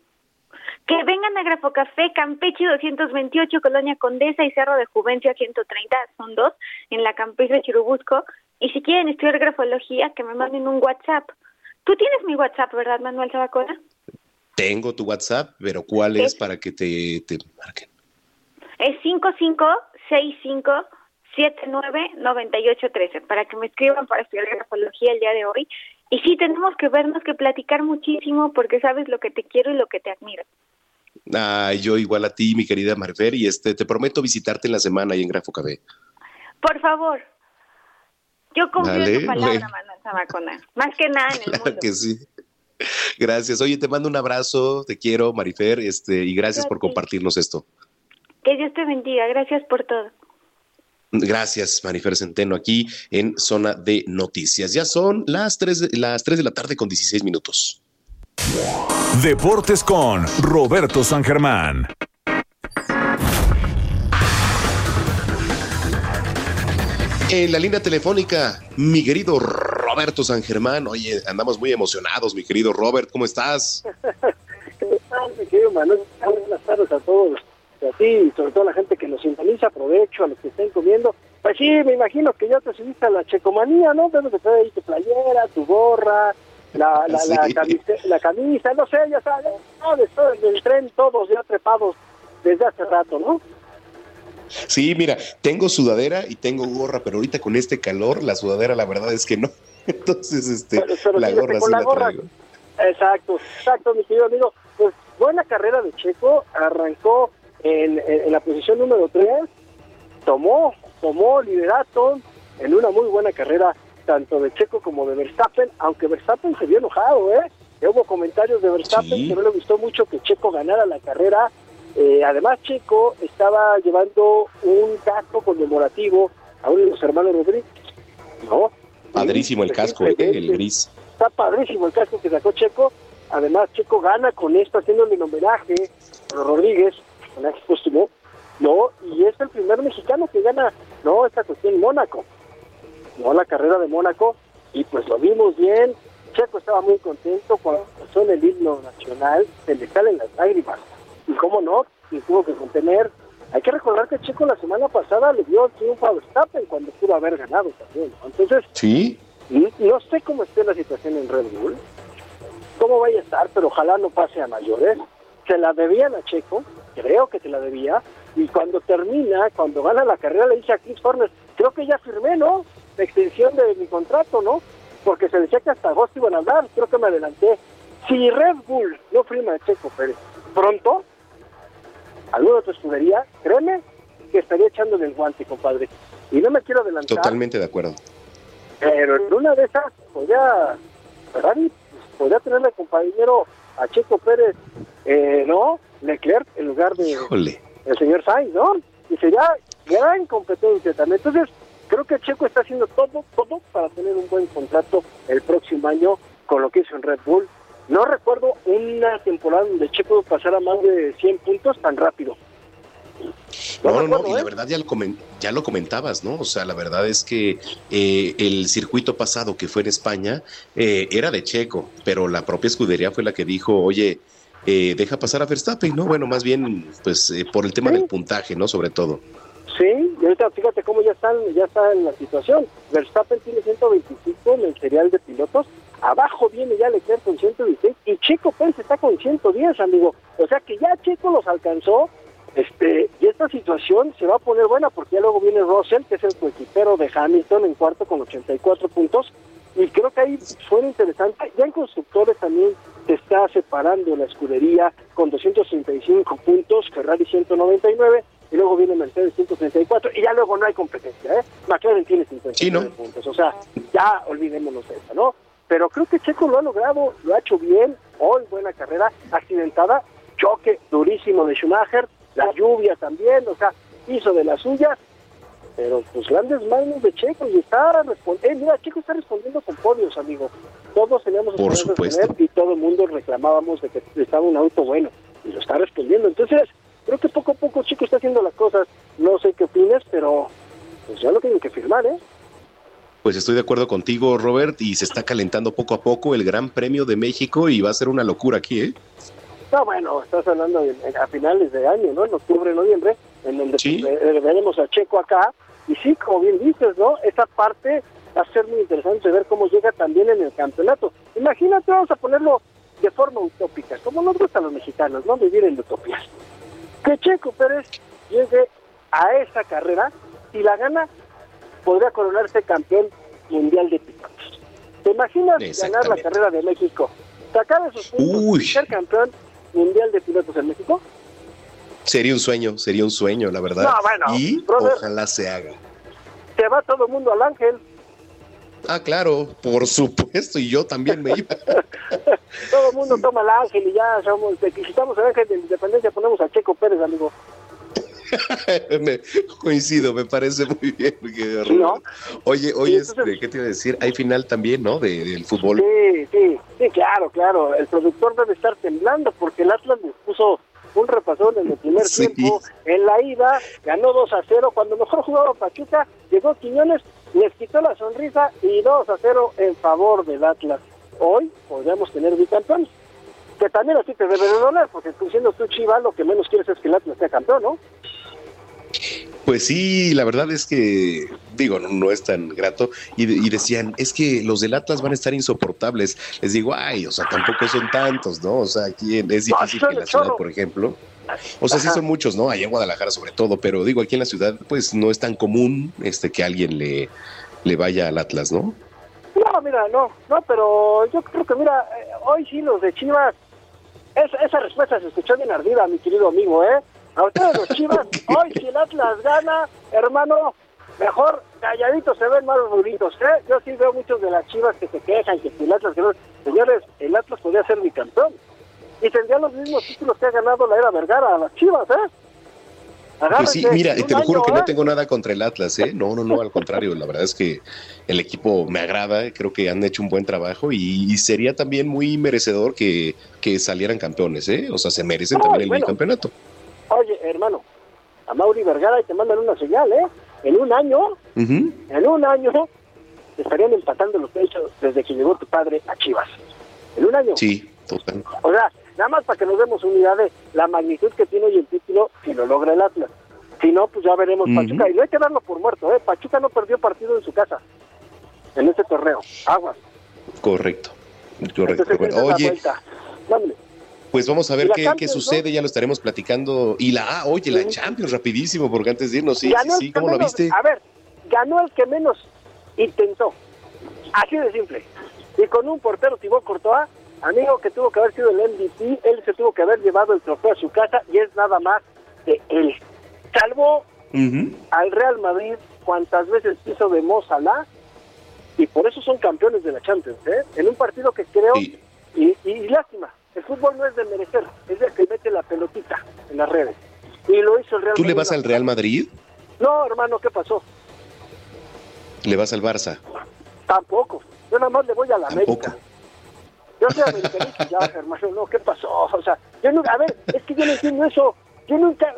S19: Que vengan a Grafo Café, Campeche 228, Colonia Condesa y Cerro de Juvencia 130, son dos, en la Campeche de Chirubusco. Y si quieren estudiar grafología, que me manden un WhatsApp. Tú tienes mi WhatsApp, ¿verdad, Manuel Sabacona?
S3: Tengo tu WhatsApp, pero ¿cuál es, para que te, te marquen?
S19: Es 5565799813, para que me escriban para estudiar grafología el día de hoy. Y sí, tenemos que vernos, que platicar muchísimo, porque sabes lo que te quiero y lo que te admiro.
S3: Ah, yo igual a ti, mi querida Marfer, y este, te prometo visitarte en la semana y en Grafo KB.
S19: Por favor, yo confío en tu palabra, Manuel Zamacona. Más que nada en el
S3: mundo. que sí. Gracias. Oye, te mando un abrazo, te quiero, Marifer, este, y gracias por compartirnos esto.
S19: Que Dios te bendiga, gracias por todo.
S3: Gracias, Marifer Centeno, aquí en Zona de Noticias. Ya son las 3, las 3 de la tarde con 16 minutos.
S20: Deportes con Roberto San Germán.
S3: En la línea telefónica, mi querido Roberto San Germán. Oye, andamos muy emocionados, mi querido Robert, ¿cómo estás?
S21: ¿Qué tal, mi querido Manuel? Buenas tardes a todos. A ti y sobre todo a la gente que nos sintoniza, aprovecho a los que estén comiendo. Pues sí, me imagino que ya te subiste a la checomanía, ¿no? Debes de traer ahí tu playera, tu gorra, la, la, la, camisa, la camisa, no sé, ya sabes, no, después del tren todos ya trepados desde hace rato, ¿no?
S3: Sí, mira, tengo sudadera y tengo gorra, pero ahorita con este calor, la sudadera la verdad es que no. Entonces, este, la gorra sí la, traigo.
S21: Exacto, exacto, mi querido amigo. Pues buena carrera de Checo, arrancó en, la posición número 3, tomó, tomó liderato en una muy buena carrera tanto de Checo como de Verstappen, aunque Verstappen se vio enojado, ¿eh? Hubo comentarios de Verstappen que no le gustó mucho que Checo ganara la carrera eh, además, Checo estaba llevando un casco conmemorativo a uno de los hermanos Rodríguez, ¿no?
S3: Padrísimo el casco, ¿eh? el gris.
S21: Está padrísimo el casco que sacó Checo. Además, Checo gana con esto, haciéndole un homenaje a Rodríguez, homenaje póstumo, ¿no? Y es el primer mexicano que gana, ¿no? Esta cuestión en Mónaco, ¿no? La carrera de Mónaco. Y pues lo vimos bien. Checo estaba muy contento cuando pasó en el himno nacional, se le salen las lágrimas y cómo no, y tuvo que contener hay que recordar que Checo la semana pasada le dio el triunfo a Verstappen cuando pudo haber ganado también. Entonces,
S3: sí.
S21: no sé cómo esté la situación en Red Bull, cómo vaya a estar, pero ojalá no pase a mayores. Se la debían a Checo, creo que se la debía, y cuando termina, cuando gana la carrera, le dice a Chris Horner, creo que ya firmé, ¿no? La extensión de mi contrato, ¿no? Porque se decía que hasta agosto iban a hablar, creo que me adelanté. Si Red Bull no firma a Checo Pérez pronto, alguna otra escudería, créeme que estaría echándole el guante, compadre. Y no me quiero adelantar.
S3: Totalmente de acuerdo.
S21: Pero en una de esas podría, Ferrari, podría tenerle compañero a Checo Pérez, eh, ¿no? Leclerc en lugar de el señor Sainz, ¿no? Y sería gran competencia también. Entonces, creo que Checo está haciendo todo, todo para tener un buen contrato el próximo año con lo que hizo en Red Bull no recuerdo una temporada donde Checo pasara más de 100 puntos tan rápido.
S3: No, no, no, y la ¿eh? verdad ya lo, ya lo comentabas, ¿no? O sea, la verdad es que eh, el circuito pasado que fue en España eh, era de Checo, pero la propia escudería fue la que dijo, oye, deja pasar a Verstappen, ¿no? Bueno, más bien, pues por el tema del puntaje, ¿no? Sobre todo.
S21: Sí, y ahorita fíjate cómo ya están, ya está en la situación. Verstappen tiene 125 en el serial de pilotos Abajo viene ya Leclerc con 116 y Checo Pérez está con 110, amigo. O sea que ya Checo los alcanzó. Este, y esta situación se va a poner buena porque ya luego viene Russell, que es el coequipero de Hamilton en cuarto con 84 puntos. Y creo que ahí suena interesante. Ya en constructores también se está separando la escudería con 235 puntos, Ferrari 199 y luego viene Mercedes 134 y ya luego no hay competencia, ¿eh? McLaren tiene 59 puntos, o sea, ya olvidémonos de eso, ¿no? Pero creo que Checo lo ha logrado, lo ha hecho bien, hoy buena carrera, accidentada, choque durísimo de Schumacher, la lluvia también, o sea, hizo de las suyas, pero pues grandes manos de Checo y está respondiendo, eh, mira, Checo está respondiendo con podios, amigo. Todos teníamos
S3: Por supuesto.
S21: y todo el mundo reclamábamos de que estaba un auto bueno y lo está respondiendo. Entonces, creo que poco a poco Checo está haciendo las cosas. No sé qué opinas, pero pues ya lo tienen que firmar, ¿eh?
S3: Pues estoy de acuerdo contigo, Robert, y se está calentando poco a poco el Gran Premio de México y va a ser una locura aquí, ¿eh?
S21: No, bueno, estás hablando a finales de año, ¿no? En octubre, noviembre, en donde pues, veremos a Checo acá. Y sí, como bien dices, ¿no? Esa parte va a ser muy interesante ver cómo llega también en el campeonato. Imagínate, vamos a ponerlo de forma utópica, como nos gustan los mexicanos, ¿no? Vivir en utopías. Que Checo Pérez llegue a esa carrera y la gana podría coronarse campeón mundial de pilotos. ¿Te imaginas ganar la carrera de México? Sacar esos puntos y ser campeón mundial de pilotos en México?
S3: Sería un sueño, sería un sueño, la verdad.
S21: No, bueno,
S3: y ojalá se haga.
S21: Se va todo el mundo al ángel.
S3: Ah, claro, por supuesto, y yo también me iba.
S21: todo el mundo toma el ángel y ya somos, quitamos el ángel de independencia, ponemos a Checo Pérez, amigo.
S3: me, coincido, me parece muy bien. Oye, oye, este, ¿qué te iba a decir? Hay final también, ¿no? De, del fútbol.
S21: Sí, sí, sí, claro, claro. El productor debe estar temblando porque el Atlas le puso un repasón en el primer tiempo. En la ida ganó 2 a 0. Cuando mejor jugaba Pachuca, llegó Quiñones, les quitó la sonrisa y 2 a 0 en favor del Atlas. Hoy podríamos tener bicampeones que también así te debe de doler, porque siendo tú Chiva, lo que menos quieres es que el Atlas sea campeón, ¿no?
S3: Pues sí, la verdad es que, digo, no, es tan grato. Y, decían, es que los del Atlas van a estar insoportables. Les digo, ay, o sea, tampoco son tantos, ¿no? O sea, aquí es difícil que en la ciudad, por ejemplo. O sea, sí son muchos, ¿no? Allá en Guadalajara sobre todo, pero digo, aquí en la ciudad, pues no es tan común este que alguien le, le vaya al Atlas, ¿no?
S21: No, mira, no, no, pero yo creo que, mira, eh, hoy sí los de Chivas esa respuesta se escuchó bien ardida, mi querido amigo, ¿eh? A ustedes los chivas, hoy si el Atlas gana, hermano, mejor calladitos se ven más bonitos, ¿eh? Yo sí veo muchos de las chivas que se quejan que si el Atlas ganó. Señores, el Atlas podría ser mi campeón. Y tendría los mismos títulos que ha ganado la era Vergara a las chivas, ¿eh?
S3: Pues sí, mira, y te lo juro que no ¿eh? tengo nada contra el Atlas, ¿eh? No, no, no, al contrario, la verdad es que el equipo me agrada, creo que han hecho un buen trabajo y, sería también muy merecedor que, salieran campeones, ¿eh? O sea, se merecen también el campeonato.
S21: Oye, hermano, a Mauri Vergara y te mandan una señal, ¿eh? En un año, en un año, estarían empatando los hechos desde que llegó tu padre a Chivas. En un año.
S3: Sí, total.
S21: O sea, Nada más para que nos demos una idea de la magnitud que tiene hoy el título si lo logra el Atlas. Si no, pues ya veremos Pachuca. Y no hay que darlo por muerto, ¿eh? Pachuca no perdió partido en su casa, en este torneo. Aguas.
S3: Correcto. Correcto. Oye, pues vamos a ver qué, qué, sucede, ya lo estaremos platicando. Y la, ah, oye, la Champions, rapidísimo, porque antes de irnos, sí, sí, ¿cómo lo viste?
S21: A ver, ganó el que menos intentó. Así de simple. Y con un portero Thibaut Courtois, amigo que tuvo que haber sido el MVP, él se tuvo que haber llevado el trofeo a su casa y es nada más de él. Salvó al Real Madrid cuantas veces hizo de Mo y por eso son campeones de la Champions, ¿eh? En un partido que creo, y, y, lástima, el fútbol no es de merecer, es de que mete la pelotita en las redes. Y lo hizo el Real
S3: ¿Tú le vas al Real Madrid?
S21: No, hermano, ¿qué pasó?
S3: ¿Le vas al Barça?
S21: Tampoco. Yo nada más le voy a la América. Yo soy americanista ya, hermano. No, ¿qué pasó? O sea, yo nunca, a ver, es que yo no entiendo eso. Yo nunca,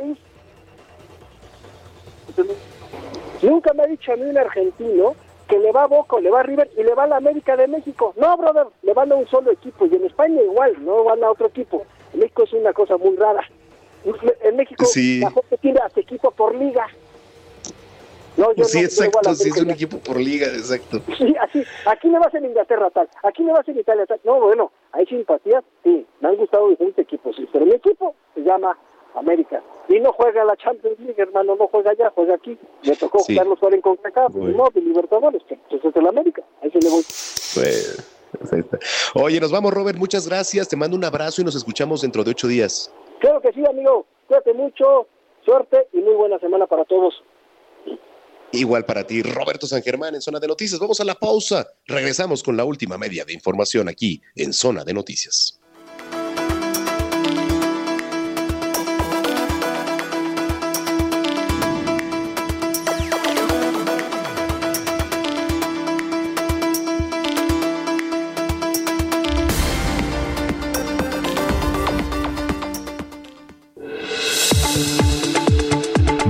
S21: nunca me ha dicho a mí un argentino que le va a Boca, le va a River y le va a la América de México. No, brother, le van a un solo equipo. Y en España igual, no van a otro equipo. En México es una cosa muy rara. En México la gente tiene hasta equipo por liga.
S3: No, yo sí, exacto, sí, es un equipo por liga, exacto.
S21: Sí, así, aquí me vas en Inglaterra tal, aquí me vas en Italia tal. No, bueno, hay simpatías, sí, me han gustado diferentes equipos, sí, pero mi equipo se llama América. Y no juega la Champions League, hermano, no juega allá, juega aquí. Me tocó sí. jugar los en CONCACAF, no, de Libertadores, que pues es el América, ahí se le voy.
S3: Pues, Oye, nos vamos, Robert, muchas gracias, te mando un abrazo y nos escuchamos dentro de ocho días.
S21: Claro que sí, amigo, cuídate mucho, suerte y muy buena semana para todos.
S3: Igual para ti, Roberto San Germán en Zona de Noticias. Vamos a la pausa. Regresamos con la última media de información aquí en Zona de Noticias.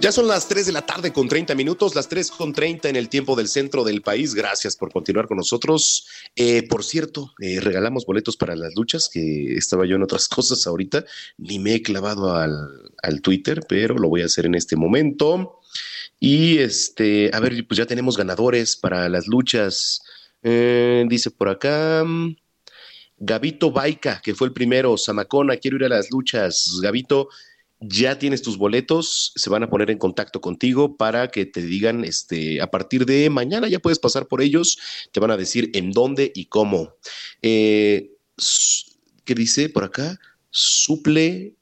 S3: Ya son las 3 de la tarde con 30 minutos, las 3 con 30 en el tiempo del centro del país. Gracias por continuar con nosotros. Eh, por cierto, eh, regalamos boletos para las luchas, que estaba yo en otras cosas ahorita. Ni me he clavado al, Twitter, pero lo voy a hacer en este momento. Y este, a ver, pues ya tenemos ganadores para las luchas. Eh, dice por acá. Gabito Baica, que fue el primero, Samacona, quiero ir a las luchas. Gabito, ya tienes tus boletos, se van a poner en contacto contigo para que te digan, este, a partir de mañana ya puedes pasar por ellos, te van a decir en dónde y cómo. Eh, ¿Qué dice por acá? Suple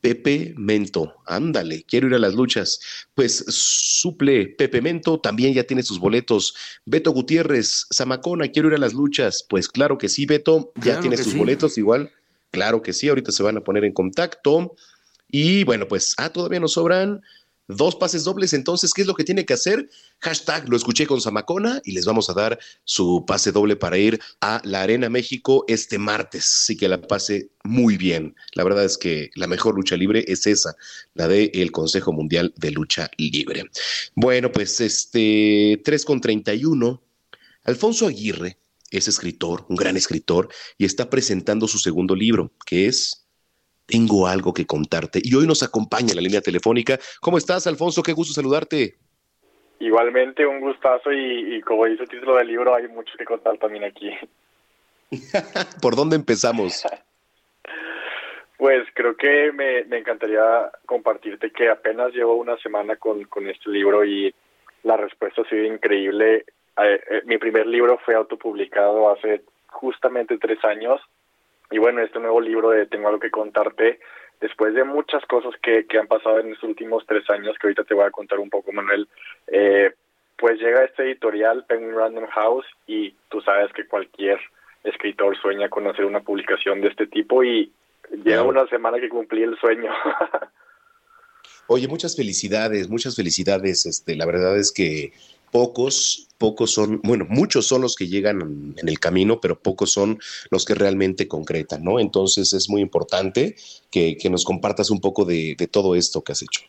S3: Pepe Mento. Ándale, quiero ir a las luchas. Pues suple Pepe Mento, también ya tiene sus boletos. Beto Gutiérrez, Zamacona, quiero ir a las luchas. Pues claro que sí, Beto, ya tiene sus boletos igual. Claro que sí, ahorita se van a poner en contacto. Y bueno, pues, ah, todavía nos sobran dos pases dobles, entonces, ¿qué es lo que tiene que hacer? Hashtag lo escuché con Zamacona y les vamos a dar su pase doble para ir a la Arena México este martes. Así que la pase muy bien. La verdad es que la mejor lucha libre es esa, la del el Consejo Mundial de Lucha Libre. Bueno, pues este 3 con 31. Alfonso Aguirre es escritor, un gran escritor, y está presentando su segundo libro, que es tengo algo que contarte. Y hoy nos acompaña en la línea telefónica. ¿Cómo estás, Alfonso? Qué gusto saludarte.
S22: Igualmente, un gustazo y, como dice el título del libro, hay mucho que contar también aquí.
S3: ¿Por dónde empezamos?
S22: pues creo que me, encantaría compartirte que apenas llevo una semana con, con este libro y la respuesta ha sido increíble. eh, eh, mi primer libro fue autopublicado hace justamente tres años y bueno, este nuevo libro de Tengo algo que contarte, después de muchas cosas que, que han pasado en estos últimos tres años, que ahorita te voy a contar un poco, Manuel, eh, pues llega este editorial, Penguin Random House, y tú sabes que cualquier escritor sueña con hacer una publicación de este tipo y lleva una semana que cumplí el sueño.
S3: Oye, muchas felicidades, muchas felicidades. Este, la verdad es que pocos, pocos son, bueno, muchos son los que llegan en el camino, pero pocos son los que realmente concretan, ¿no? Entonces es muy importante que, que nos compartas un poco de, de, todo esto que has hecho.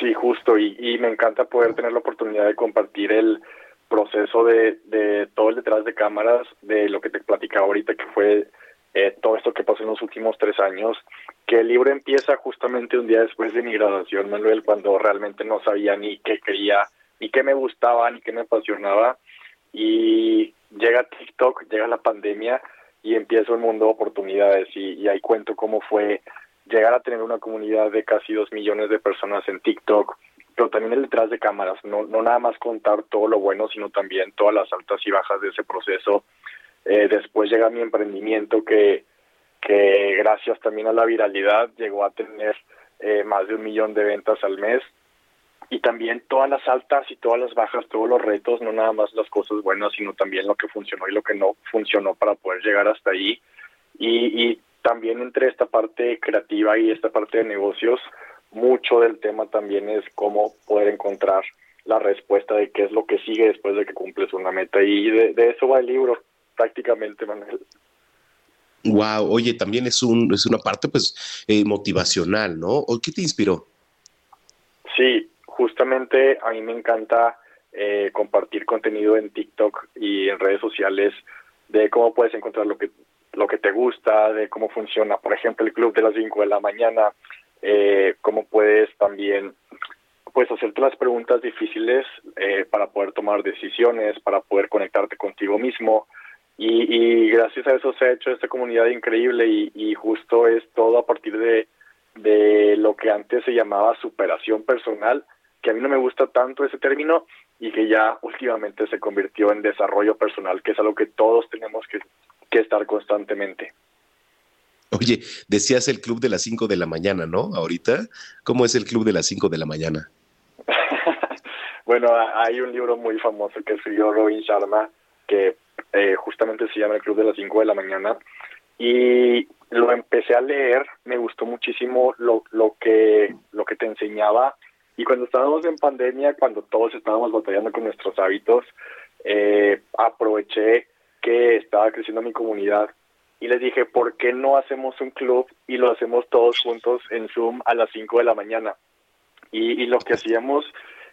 S22: Sí, justo, y, y, me encanta poder tener la oportunidad de compartir el proceso de, de todo el detrás de cámaras, de lo que te platicaba ahorita, que fue eh, todo esto que pasó en los últimos tres años, que el libro empieza justamente un día después de mi graduación, Manuel, cuando realmente no sabía ni qué quería, ni qué me gustaba, ni qué me apasionaba, y llega TikTok, llega la pandemia y empieza un mundo de oportunidades. Y, y ahí cuento cómo fue llegar a tener una comunidad de casi dos millones de personas en TikTok, pero también el detrás de cámaras, no, no nada más contar todo lo bueno, sino también todas las altas y bajas de ese proceso. Eh, después llega mi emprendimiento que, que gracias también a la viralidad llegó a tener eh, más de un millón de ventas al mes. Y también todas las altas y todas las bajas, todos los retos, no nada más las cosas buenas, sino también lo que funcionó y lo que no funcionó para poder llegar hasta ahí. Y, y también entre esta parte creativa y esta parte de negocios, mucho del tema también es cómo poder encontrar la respuesta de qué es lo que sigue después de que cumples una meta. Y de, de eso va el libro prácticamente, Manuel.
S3: Wow, oye, también es un es una parte pues eh, motivacional, ¿no? ¿O qué te inspiró?
S22: Sí, justamente a mí me encanta eh, compartir contenido en TikTok y en redes sociales de cómo puedes encontrar lo que lo que te gusta, de cómo funciona, por ejemplo, el club de las 5 de la mañana, eh, cómo puedes también pues hacerte las preguntas difíciles eh, para poder tomar decisiones, para poder conectarte contigo mismo, y, y, gracias a eso se ha hecho esta comunidad increíble y, y justo es todo a partir de, de lo que antes se llamaba superación personal, que a mí no me gusta tanto ese término y que ya últimamente se convirtió en desarrollo personal, que es algo que todos tenemos que, que estar constantemente.
S3: Oye, decías el club de las 5 de la mañana, ¿no? Ahorita, ¿cómo es el club de las 5 de la mañana?
S22: bueno, hay un libro muy famoso que escribió Robin Sharma, que eh, justamente se llama El Club de las 5 de la mañana, y lo empecé a leer, me gustó muchísimo lo, lo, que, lo que te enseñaba, y cuando estábamos en pandemia, cuando todos estábamos batallando con nuestros hábitos, eh, aproveché que estaba creciendo mi comunidad y les dije, ¿por qué no hacemos un club y lo hacemos todos juntos en Zoom a las 5 de la mañana? Y, y lo que hacíamos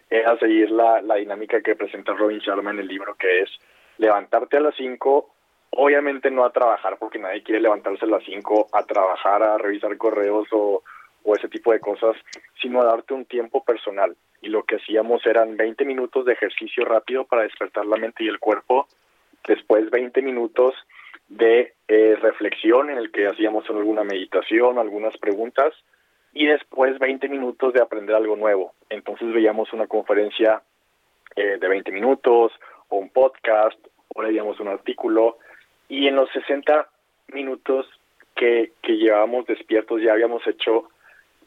S22: era seguir la, la dinámica que presenta Robin Sharma en el libro, que es levantarte a las 5, obviamente no a trabajar, porque nadie quiere levantarse a las 5 a trabajar, a revisar correos o, o ese tipo de cosas, sino a darte un tiempo personal. Y lo que hacíamos eran 20 minutos de ejercicio rápido para despertar la mente y el cuerpo, después 20 minutos de eh, reflexión en el que hacíamos alguna meditación, algunas preguntas, y después 20 minutos de aprender algo nuevo. Entonces veíamos una conferencia eh, de 20 minutos o un podcast o leíamos un artículo y en los 60 minutos que, que llevábamos despiertos ya habíamos hecho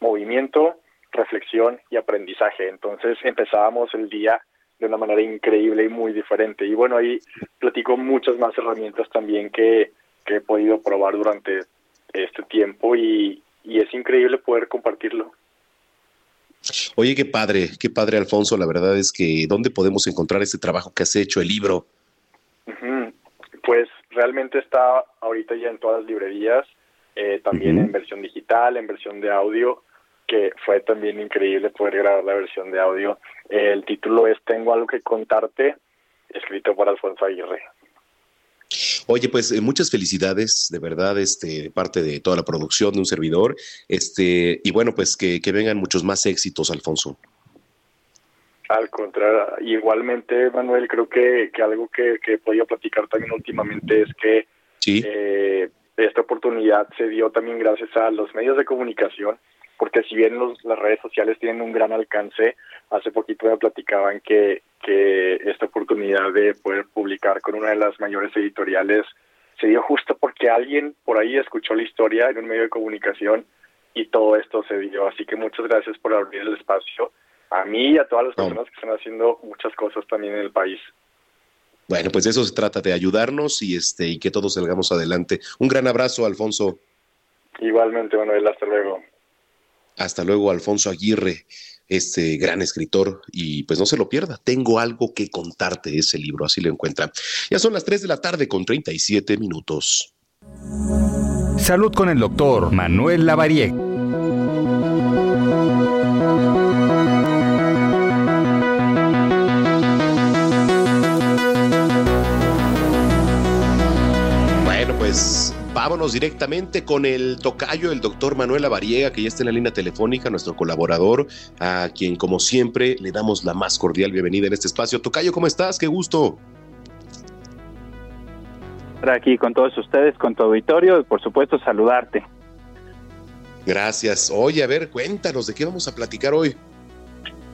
S22: movimiento, reflexión y aprendizaje. Entonces empezábamos el día de una manera increíble y muy diferente. Y bueno, ahí platico muchas más herramientas también que, que he podido probar durante este tiempo y, y es increíble poder compartirlo.
S3: Oye, qué padre, qué padre, Alfonso. La verdad es que, ¿dónde podemos encontrar este trabajo que has hecho, el libro?
S22: Pues realmente está ahorita ya en todas las librerías, eh, también en versión digital, en versión de audio, que fue también increíble poder grabar la versión de audio. el título es Tengo algo que contarte, escrito por Alfonso Aguirre.
S3: Oye, pues eh, muchas felicidades, de verdad, este, de parte de toda la producción de un servidor. Este, y bueno, pues que, que vengan muchos más éxitos, Alfonso.
S22: Al contrario, igualmente, Manuel, creo que, que algo que, que he podido platicar también últimamente es que
S3: ¿Sí?
S22: eh, esta oportunidad se dio también gracias a los medios de comunicación porque si bien las redes sociales tienen un gran alcance, hace poquito me platicaban que, que esta oportunidad de poder publicar con una de las mayores editoriales se dio justo porque alguien por ahí escuchó la historia en un medio de comunicación y todo esto se dio. Así que muchas gracias por abrir el espacio a mí y a todas las personas que están haciendo muchas cosas también en el país.
S3: Bueno, pues de eso se trata, de ayudarnos y este y que todos salgamos adelante. Un gran abrazo, Alfonso.
S22: Igualmente, Manuel, hasta luego.
S3: Hasta luego, Alfonso Aguirre, este gran escritor, y pues no se lo pierda, tengo algo que contarte ese libro, así lo encuentra. Ya son las 3 de la tarde con 37 minutos.
S2: Salud con el doctor Manuel Lavarieg.
S3: Directamente con el tocayo, el doctor Manuel Lavariega, que ya está en la línea telefónica, nuestro colaborador, a quien como siempre le damos la más cordial bienvenida en este espacio. Tocayo, ¿cómo estás? Qué gusto.
S23: Estar aquí con todos ustedes, con tu auditorio y por supuesto saludarte.
S3: Gracias. Oye, a ver, cuéntanos, ¿de qué vamos a platicar hoy?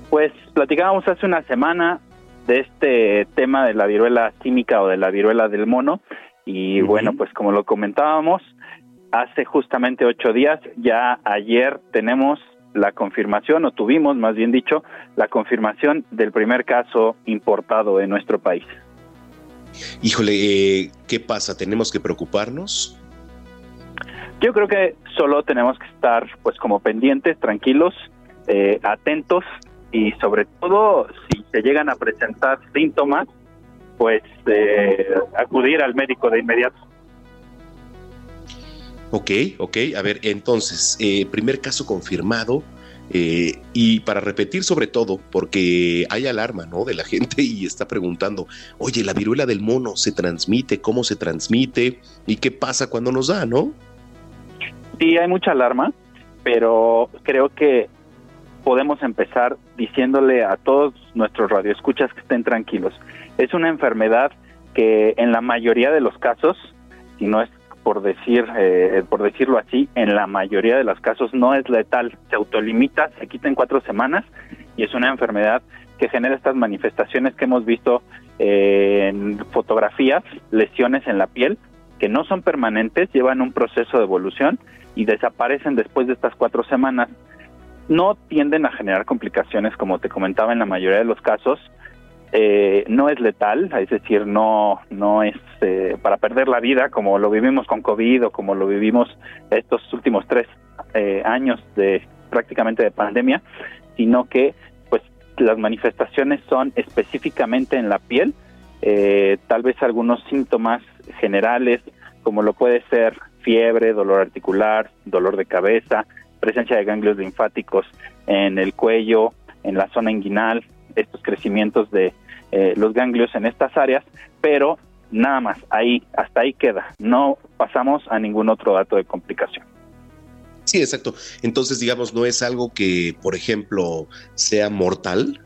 S23: Pues platicábamos hace una semana de este tema de la viruela química o de la viruela del mono y bueno, pues como lo comentábamos, hace justamente ocho días, ya ayer tenemos la confirmación, o tuvimos más bien dicho, la confirmación del primer caso importado en nuestro país.
S3: Híjole, eh, ¿qué pasa? ¿Tenemos que preocuparnos?
S23: Yo creo que solo tenemos que estar pues como pendientes, tranquilos, eh, atentos y sobre todo si se llegan a presentar síntomas, pues eh, acudir al médico de inmediato.
S3: Ok, ok. A ver, entonces, eh, primer caso confirmado. eh, y para repetir sobre todo, porque hay alarma, ¿no? De la gente y está preguntando, oye, la viruela del mono se transmite, ¿cómo se transmite? ¿Y qué pasa cuando nos da, no?
S23: Sí, hay mucha alarma, pero creo que podemos empezar diciéndole a todos nuestros radioescuchas que estén tranquilos. Es una enfermedad que en la mayoría de los casos, si no es por decir eh, por decirlo así, en la mayoría de los casos no es letal, se autolimita, se quita en cuatro semanas y es una enfermedad que genera estas manifestaciones que hemos visto eh, en fotografías, lesiones en la piel, que no son permanentes, llevan un proceso de evolución y desaparecen después de estas cuatro semanas. No tienden a generar complicaciones, como te comentaba en la mayoría de los casos. Eh, no es letal, es decir, no, no es eh, para perder la vida como lo vivimos con COVID o como lo vivimos estos últimos tres eh, años de prácticamente de pandemia, sino que pues las manifestaciones son específicamente en la piel, eh, tal vez algunos síntomas generales como lo puede ser fiebre, dolor articular, dolor de cabeza, presencia de ganglios linfáticos en el cuello, en la zona inguinal, estos crecimientos de eh, los ganglios en estas áreas, pero nada más, ahí, hasta ahí queda. No pasamos a ningún otro dato de complicación.
S3: Sí, exacto. Entonces, digamos, no es algo que, por ejemplo, sea mortal.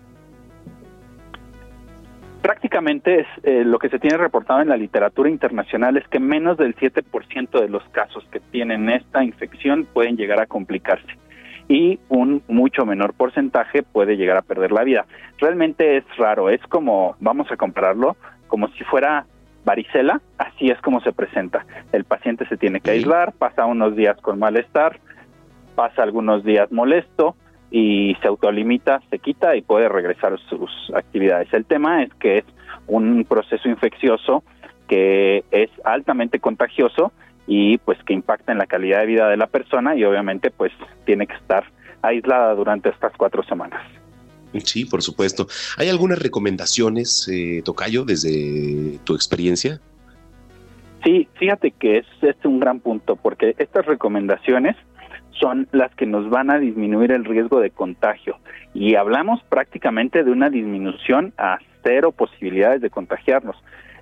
S23: Prácticamente es eh, lo que se tiene reportado en la literatura internacional es que menos del 7% de los casos que tienen esta infección pueden llegar a complicarse y un mucho menor porcentaje puede llegar a perder la vida. Realmente es raro, es como, vamos a compararlo, como si fuera varicela, así es como se presenta. El paciente se tiene que aislar, pasa unos días con malestar, pasa algunos días molesto y se autolimita, se quita y puede regresar a sus actividades. El tema es que es un proceso infeccioso que es altamente contagioso y pues que impacta en la calidad de vida de la persona y obviamente pues tiene que estar aislada durante estas cuatro semanas.
S3: Sí, por supuesto. ¿Hay algunas recomendaciones, eh, Tocayo, desde tu experiencia?
S23: Sí, fíjate que es, es un gran punto porque estas recomendaciones son las que nos van a disminuir el riesgo de contagio y hablamos prácticamente de una disminución a cero posibilidades de contagiarnos.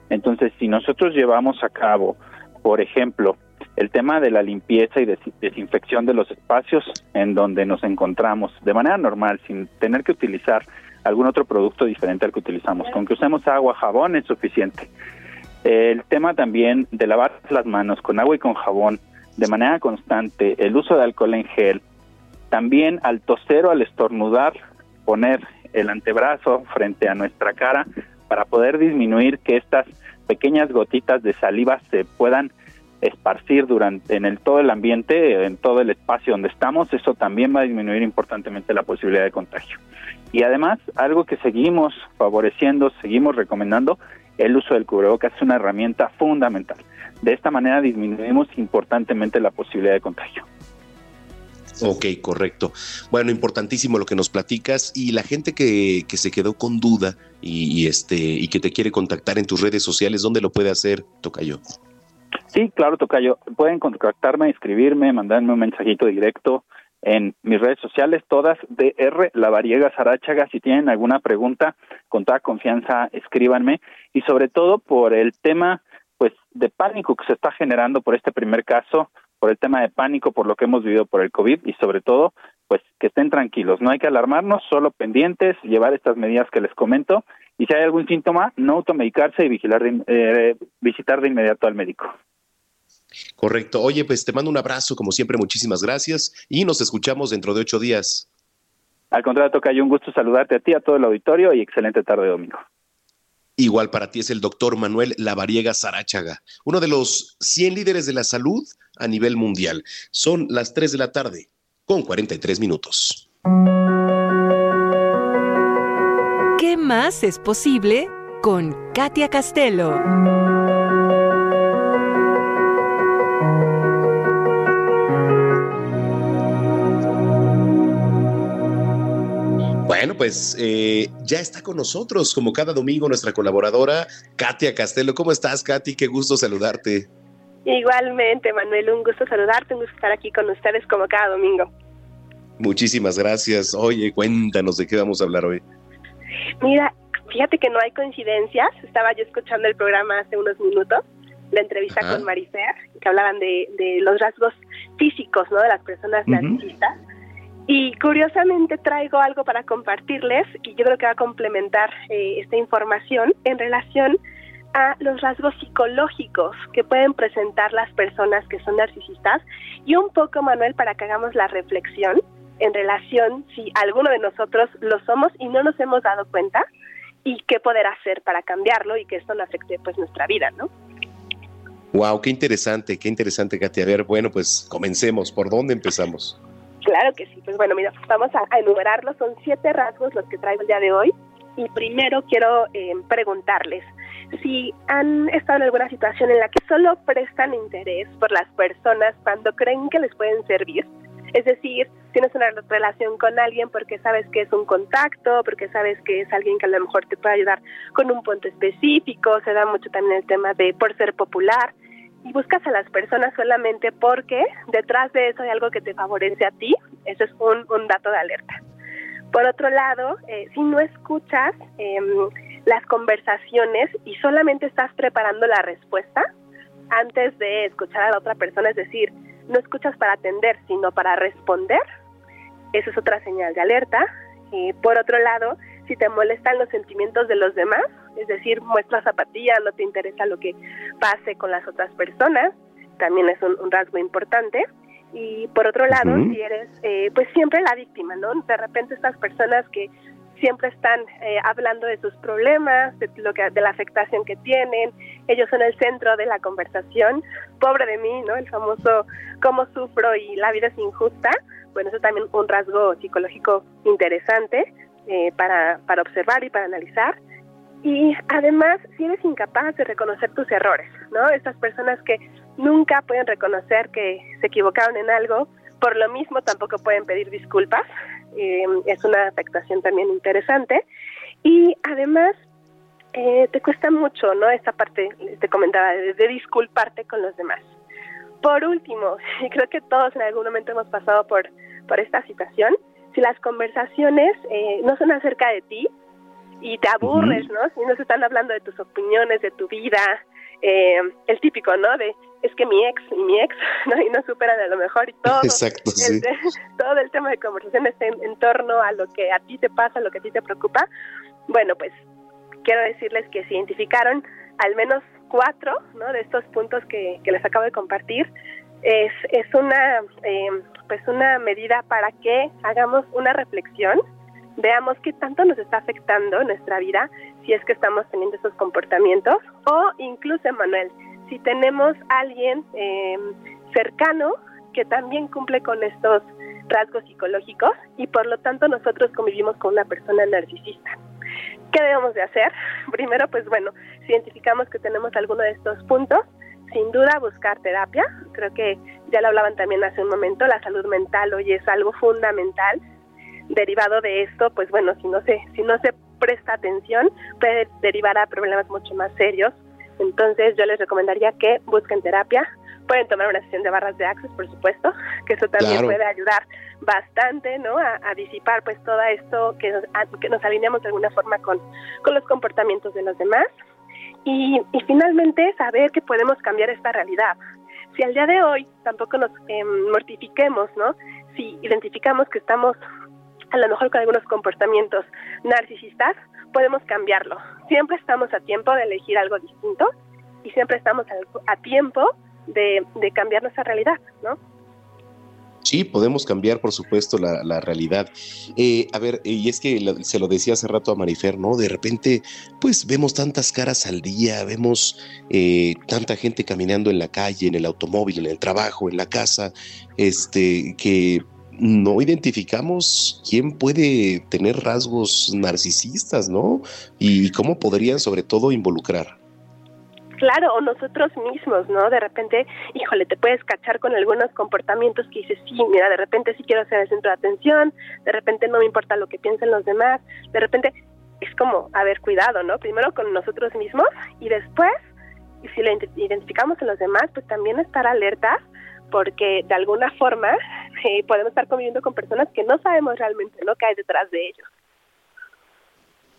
S23: Entonces, si nosotros llevamos a cabo por ejemplo, el tema de la limpieza y des desinfección de los espacios en donde nos encontramos de manera normal, sin tener que utilizar algún otro producto diferente al que utilizamos. Con que usemos agua, jabón es suficiente. El tema también de lavar las manos con agua y con jabón de manera constante, el uso de alcohol en gel, También al toser o al estornudar, poner el antebrazo frente a nuestra cara para poder disminuir que estas pequeñas gotitas de saliva se puedan esparcir durante en el todo el ambiente, en todo el espacio donde estamos, eso también va a disminuir importantemente la posibilidad de contagio. Y además, algo que seguimos favoreciendo, seguimos recomendando, el uso del cubrebocas es una herramienta fundamental. De esta manera disminuimos importantemente la posibilidad de contagio.
S3: Ok, correcto. Bueno, importantísimo lo que nos platicas y la gente que, que se quedó con duda y, este y que te quiere contactar en tus redes sociales, ¿dónde lo puede hacer, Tocayo?
S23: Sí, claro, Tocayo. Pueden contactarme, escribirme, mandarme un mensajito directo en mis redes sociales, todas DR La Variega Sarachaga. Si tienen alguna pregunta, con toda confianza, escríbanme. Y sobre todo por el tema pues de pánico que se está generando por este primer caso, por el tema de pánico, por lo que hemos vivido por el COVID y sobre todo, pues que estén tranquilos. No hay que alarmarnos, solo pendientes, llevar estas medidas que les comento y si hay algún síntoma, no automedicarse y vigilar eh, visitar de inmediato al médico.
S3: Correcto. Oye, pues te mando un abrazo, como siempre, muchísimas gracias y nos escuchamos dentro de ocho días.
S23: Al contrario, toca un gusto saludarte a ti, a todo el auditorio y excelente tarde de domingo.
S3: Igual para ti es el doctor Manuel Lavariega Sarachaga, uno de los 100 líderes de la salud a nivel mundial. Son las 3 de la tarde, con 43 minutos.
S24: ¿Qué más es posible con Katia Castelo?
S3: Bueno, pues eh, ya está con nosotros, como cada domingo, nuestra colaboradora Katia Castelo. ¿Cómo estás, Katy? Qué gusto saludarte.
S25: Igualmente, Manuel, un gusto saludarte, un gusto estar aquí con ustedes como cada domingo.
S3: Muchísimas gracias. Oye, cuéntanos de qué vamos a hablar hoy.
S25: Mira, fíjate que no hay coincidencias. Estaba yo escuchando el programa hace unos minutos, la entrevista con Marifer, que hablaban de, los rasgos físicos, ¿no? De las personas narcisistas. Y curiosamente traigo algo para compartirles y yo creo que va a complementar eh, esta información en relación a los rasgos psicológicos que pueden presentar las personas que son narcisistas y un poco, Manuel, para que hagamos la reflexión en relación si alguno de nosotros lo somos y no nos hemos dado cuenta y qué poder hacer para cambiarlo y que esto no afecte pues nuestra vida, ¿no?
S3: Wow, qué interesante, qué interesante, Katia. A ver, bueno, pues comencemos. ¿Por dónde empezamos?
S25: Claro que sí. Pues bueno, mira, vamos a, enumerarlos. Son siete rasgos los que traigo el día de hoy. Y primero quiero eh, preguntarles si han estado en alguna situación en la que solo prestan interés por las personas cuando creen que les pueden servir. Es decir, tienes una relación con alguien porque sabes que es un contacto, porque sabes que es alguien que a lo mejor te puede ayudar con un punto específico, se da mucho también el tema de por ser popular buscas a las personas solamente porque detrás de eso hay algo que te favorece a ti, eso es un, dato de alerta. Por otro lado, eh, si no escuchas em, las conversaciones y solamente estás preparando la respuesta antes de escuchar a la otra persona, es decir, no escuchas para atender, sino para responder, eso es otra señal de alerta. Y por otro lado, si te molestan los sentimientos de los demás, es decir, muestras apatía, no te interesa lo que pase con las otras personas, también es un, rasgo importante. Y por otro lado, si eres eh, pues siempre la víctima, ¿no? De repente estas personas que siempre están eh, hablando de sus problemas, de, lo que, de la afectación que tienen, ellos son el centro de la conversación, pobre de mí, ¿no? El famoso cómo sufro y la vida es injusta, bueno, eso también un rasgo psicológico interesante eh, para, para observar y para analizar. Y además, si eres incapaz de reconocer tus errores, ¿no? Estas personas que nunca pueden reconocer que se equivocaron en algo, por lo mismo tampoco pueden pedir disculpas, eh, es una afectación también interesante. Y además, eh, te cuesta mucho, ¿no? Esta parte, te comentaba, de, disculparte con los demás. Por último, y creo que todos en algún momento hemos pasado por, por esta situación, si las conversaciones eh, no son acerca de ti y te aburres, ¿no? Si no se están hablando de tus opiniones, de tu vida, eh, el típico, ¿no? De es que mi ex y mi ex, ¿no? Y no superan a lo mejor y todo.
S3: Exacto,
S25: el, todo el tema de conversación está en, torno a lo que a ti te pasa, a lo que a ti te preocupa. Bueno, pues quiero decirles que se identificaron al menos cuatro, ¿no? De estos puntos que, que les acabo de compartir, es, es una eh, pues una medida para que hagamos una reflexión, veamos qué tanto nos está afectando nuestra vida si es que estamos teniendo esos comportamientos o incluso, Manuel, si tenemos alguien eh, cercano que también cumple con estos rasgos psicológicos y por lo tanto nosotros convivimos con una persona narcisista. ¿Qué debemos de hacer? Primero, pues bueno, si identificamos que tenemos alguno de estos puntos, sin duda buscar terapia. Creo que ya lo hablaban también hace un momento, la salud mental hoy es algo fundamental. Derivado de esto, pues bueno, si no se, si no se presta atención, puede derivar a problemas mucho más serios. Entonces yo les recomendaría que busquen terapia, pueden tomar una sesión de barras de access, por supuesto, que eso también puede ayudar bastante, ¿no? A, disipar pues todo esto, que nos, que nos alineamos de alguna forma con, con los comportamientos de los demás. Y, y finalmente saber que podemos cambiar esta realidad. Si al día de hoy tampoco nos em, mortifiquemos, ¿no? Si identificamos que estamos a lo mejor con algunos comportamientos narcisistas, podemos cambiarlo. Siempre estamos a tiempo de elegir algo distinto y siempre estamos a, tiempo de, cambiar nuestra realidad, ¿no?
S3: Sí, podemos cambiar, por supuesto, la, realidad. Eh, a ver, y es que se lo decía hace rato a Marifer, ¿no? De repente, pues vemos tantas caras al día, vemos eh, tanta gente caminando en la calle, en el automóvil, en el trabajo, en la casa, este, que no identificamos quién puede tener rasgos narcisistas, ¿no? Y cómo podrían, sobre todo, involucrar
S25: claro, o nosotros mismos, ¿no? De repente, híjole, te puedes cachar con algunos comportamientos que dices, sí, mira, de repente sí quiero ser el centro de atención, de repente no me importa lo que piensen los demás, de repente es como, a ver, cuidado, ¿no? Primero con nosotros mismos y después, y si lo identificamos en los demás, pues también estar alertas porque de alguna forma eh, podemos estar conviviendo con personas que no sabemos realmente lo que hay detrás de ellos.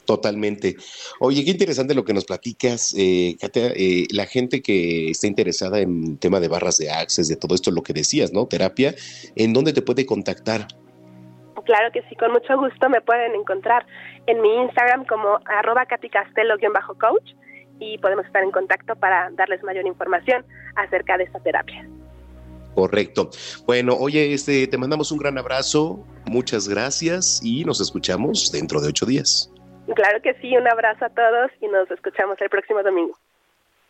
S3: Totalmente. Oye, qué interesante lo que nos platicas, eh, Katia. Eh, la gente que está interesada en tema de barras de access, de todo esto, lo que decías, ¿no? Terapia, ¿en dónde te puede contactar?
S25: Claro que sí, con mucho gusto me pueden encontrar en mi Instagram como arroba caticastelo-coach y podemos estar en contacto para darles mayor información acerca de esta terapia.
S3: Correcto. Bueno, oye, este, te mandamos un gran abrazo, muchas gracias y nos escuchamos dentro de ocho días.
S25: Claro que sí, un abrazo a todos y nos escuchamos el próximo domingo.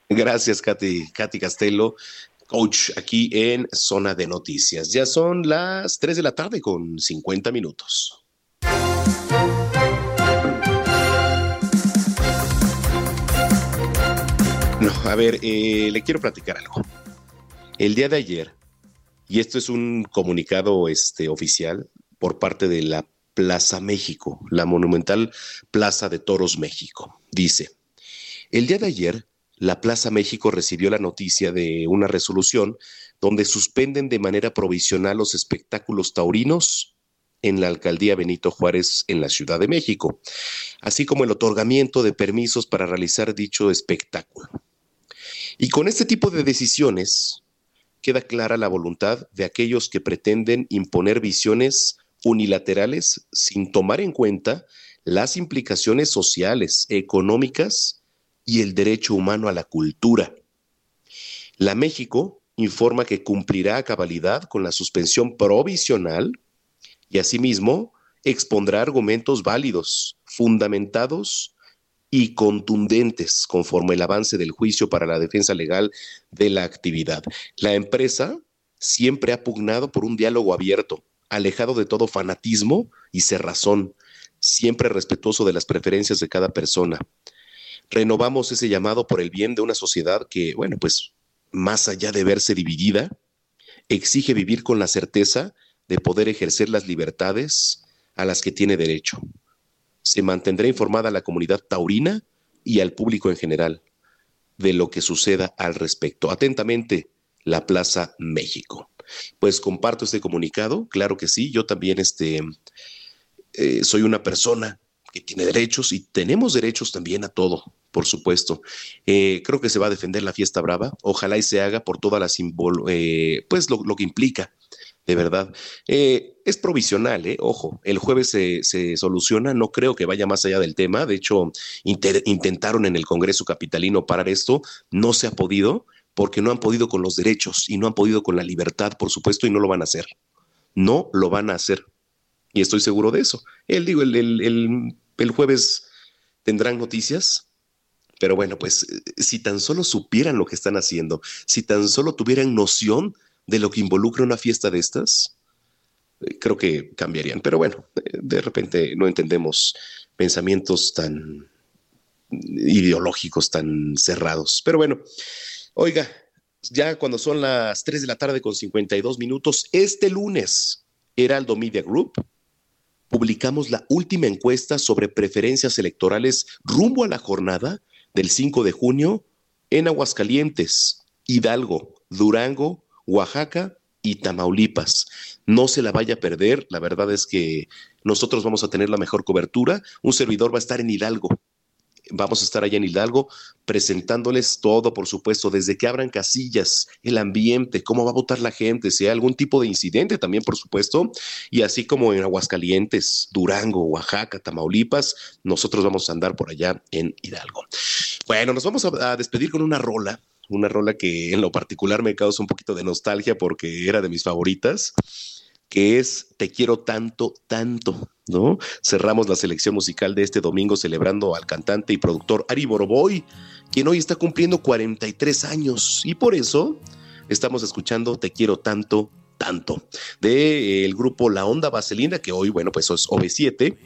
S3: Gracias, Katy, Katy Castelo, coach aquí en Zona de Noticias. Ya son las 3 de la tarde con 50 minutos. No, a ver, eh, le quiero platicar algo. El día de ayer, y esto es un comunicado este, oficial por parte de la Plaza México, la monumental Plaza de Toros México. Dice, el día de ayer, la Plaza México recibió la noticia de una resolución donde suspenden de manera provisional los espectáculos taurinos en la alcaldía Benito Juárez en la Ciudad de México, así como el otorgamiento de permisos para realizar dicho espectáculo. Y con este tipo de decisiones queda clara la voluntad de aquellos que pretenden imponer visiones unilaterales sin tomar en cuenta las implicaciones sociales, económicas y el derecho humano a la cultura. La México informa que cumplirá a cabalidad con la suspensión provisional y asimismo expondrá argumentos válidos, fundamentados y contundentes conforme el avance del juicio para la defensa legal de la actividad. La empresa siempre ha pugnado por un diálogo abierto, alejado de todo fanatismo y cerrazón, siempre respetuoso de las preferencias de cada persona. Renovamos ese llamado por el bien de una sociedad que, bueno, pues más allá de verse dividida, exige vivir con la certeza de poder ejercer las libertades a las que tiene derecho. Se mantendrá informada la comunidad taurina y al público en general de lo que suceda al respecto. Atentamente, la Plaza México pues comparto este comunicado, claro que sí, yo también este, eh, soy una persona que tiene derechos y tenemos derechos también a todo, por supuesto. Eh, creo que se va a defender la fiesta brava, ojalá y se haga por toda la simbol, eh, pues lo, que implica, de verdad. es provisional, ojo, el jueves se, soluciona, no creo que vaya más allá del tema, de hecho intentaron en el Congreso Capitalino parar esto, no se ha podido, porque no han podido con los derechos y no han podido con la libertad, por supuesto, y no lo van a hacer. no lo van a hacer. Y estoy seguro de eso. Él digo, el, el, el jueves tendrán noticias, pero bueno, pues si tan solo supieran lo que están haciendo, si tan solo tuvieran noción de lo que involucra una fiesta de estas, eh, creo que cambiarían. Pero bueno, eh, de repente no entendemos pensamientos tan ideológicos, tan cerrados. Pero bueno, oiga, ya cuando son las 3 de la tarde con 52 minutos, este lunes, Heraldo Media Group, publicamos la última encuesta sobre preferencias electorales rumbo a la jornada del 5 de junio en Aguascalientes, Hidalgo, Durango, Oaxaca y Tamaulipas. No se la vaya a perder, la verdad es que nosotros vamos a tener la mejor cobertura, un servidor va a estar en Hidalgo, Vamos a estar allá en Hidalgo presentándoles todo, por supuesto, desde que abran casillas, el ambiente, cómo va a votar la gente, si hay algún tipo de incidente también, por supuesto, y así como en Aguascalientes, Durango, Oaxaca, Tamaulipas, nosotros vamos a andar por allá en Hidalgo. Bueno, nos vamos a, despedir con una rola, una rola que en lo particular me causa un poquito de nostalgia porque era de mis favoritas que es Te quiero tanto, tanto, ¿no? Cerramos la selección musical de este domingo celebrando al cantante y productor Ari Boroboy, quien hoy está cumpliendo 43 años y por eso estamos escuchando Te quiero tanto, tanto, del el grupo La Onda Vaselina, que hoy, bueno, pues es OV7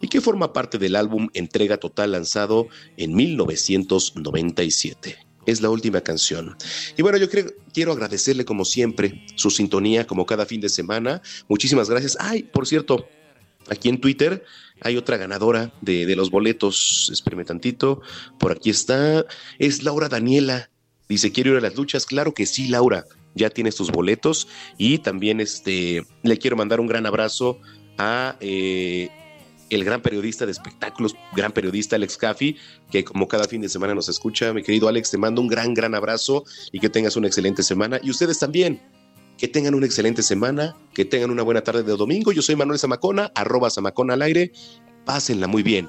S3: y que forma parte del álbum Entrega Total lanzado en 1997 es la última canción. Y bueno, yo quiero agradecerle como siempre su sintonía, como cada fin de semana. Muchísimas gracias. Ay, por cierto, aquí en Twitter hay otra ganadora de, los boletos. Espérame tantito. Por aquí está. Es Laura Daniela. Dice, ¿quiero ir a las luchas? Claro que sí, Laura. Ya tienes tus boletos. Y también este, le quiero mandar un gran abrazo a eh, el gran periodista de espectáculos, gran periodista Alex Caffi, que como cada fin de semana nos escucha. Mi querido Alex, te mando un gran, gran abrazo y que tengas una excelente semana. Y ustedes también, que tengan una excelente semana, que tengan una buena tarde de domingo. Yo soy Manuel Zamacona, arroba Zamacona al aire. Pásenla muy bien.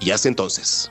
S3: Y hasta entonces.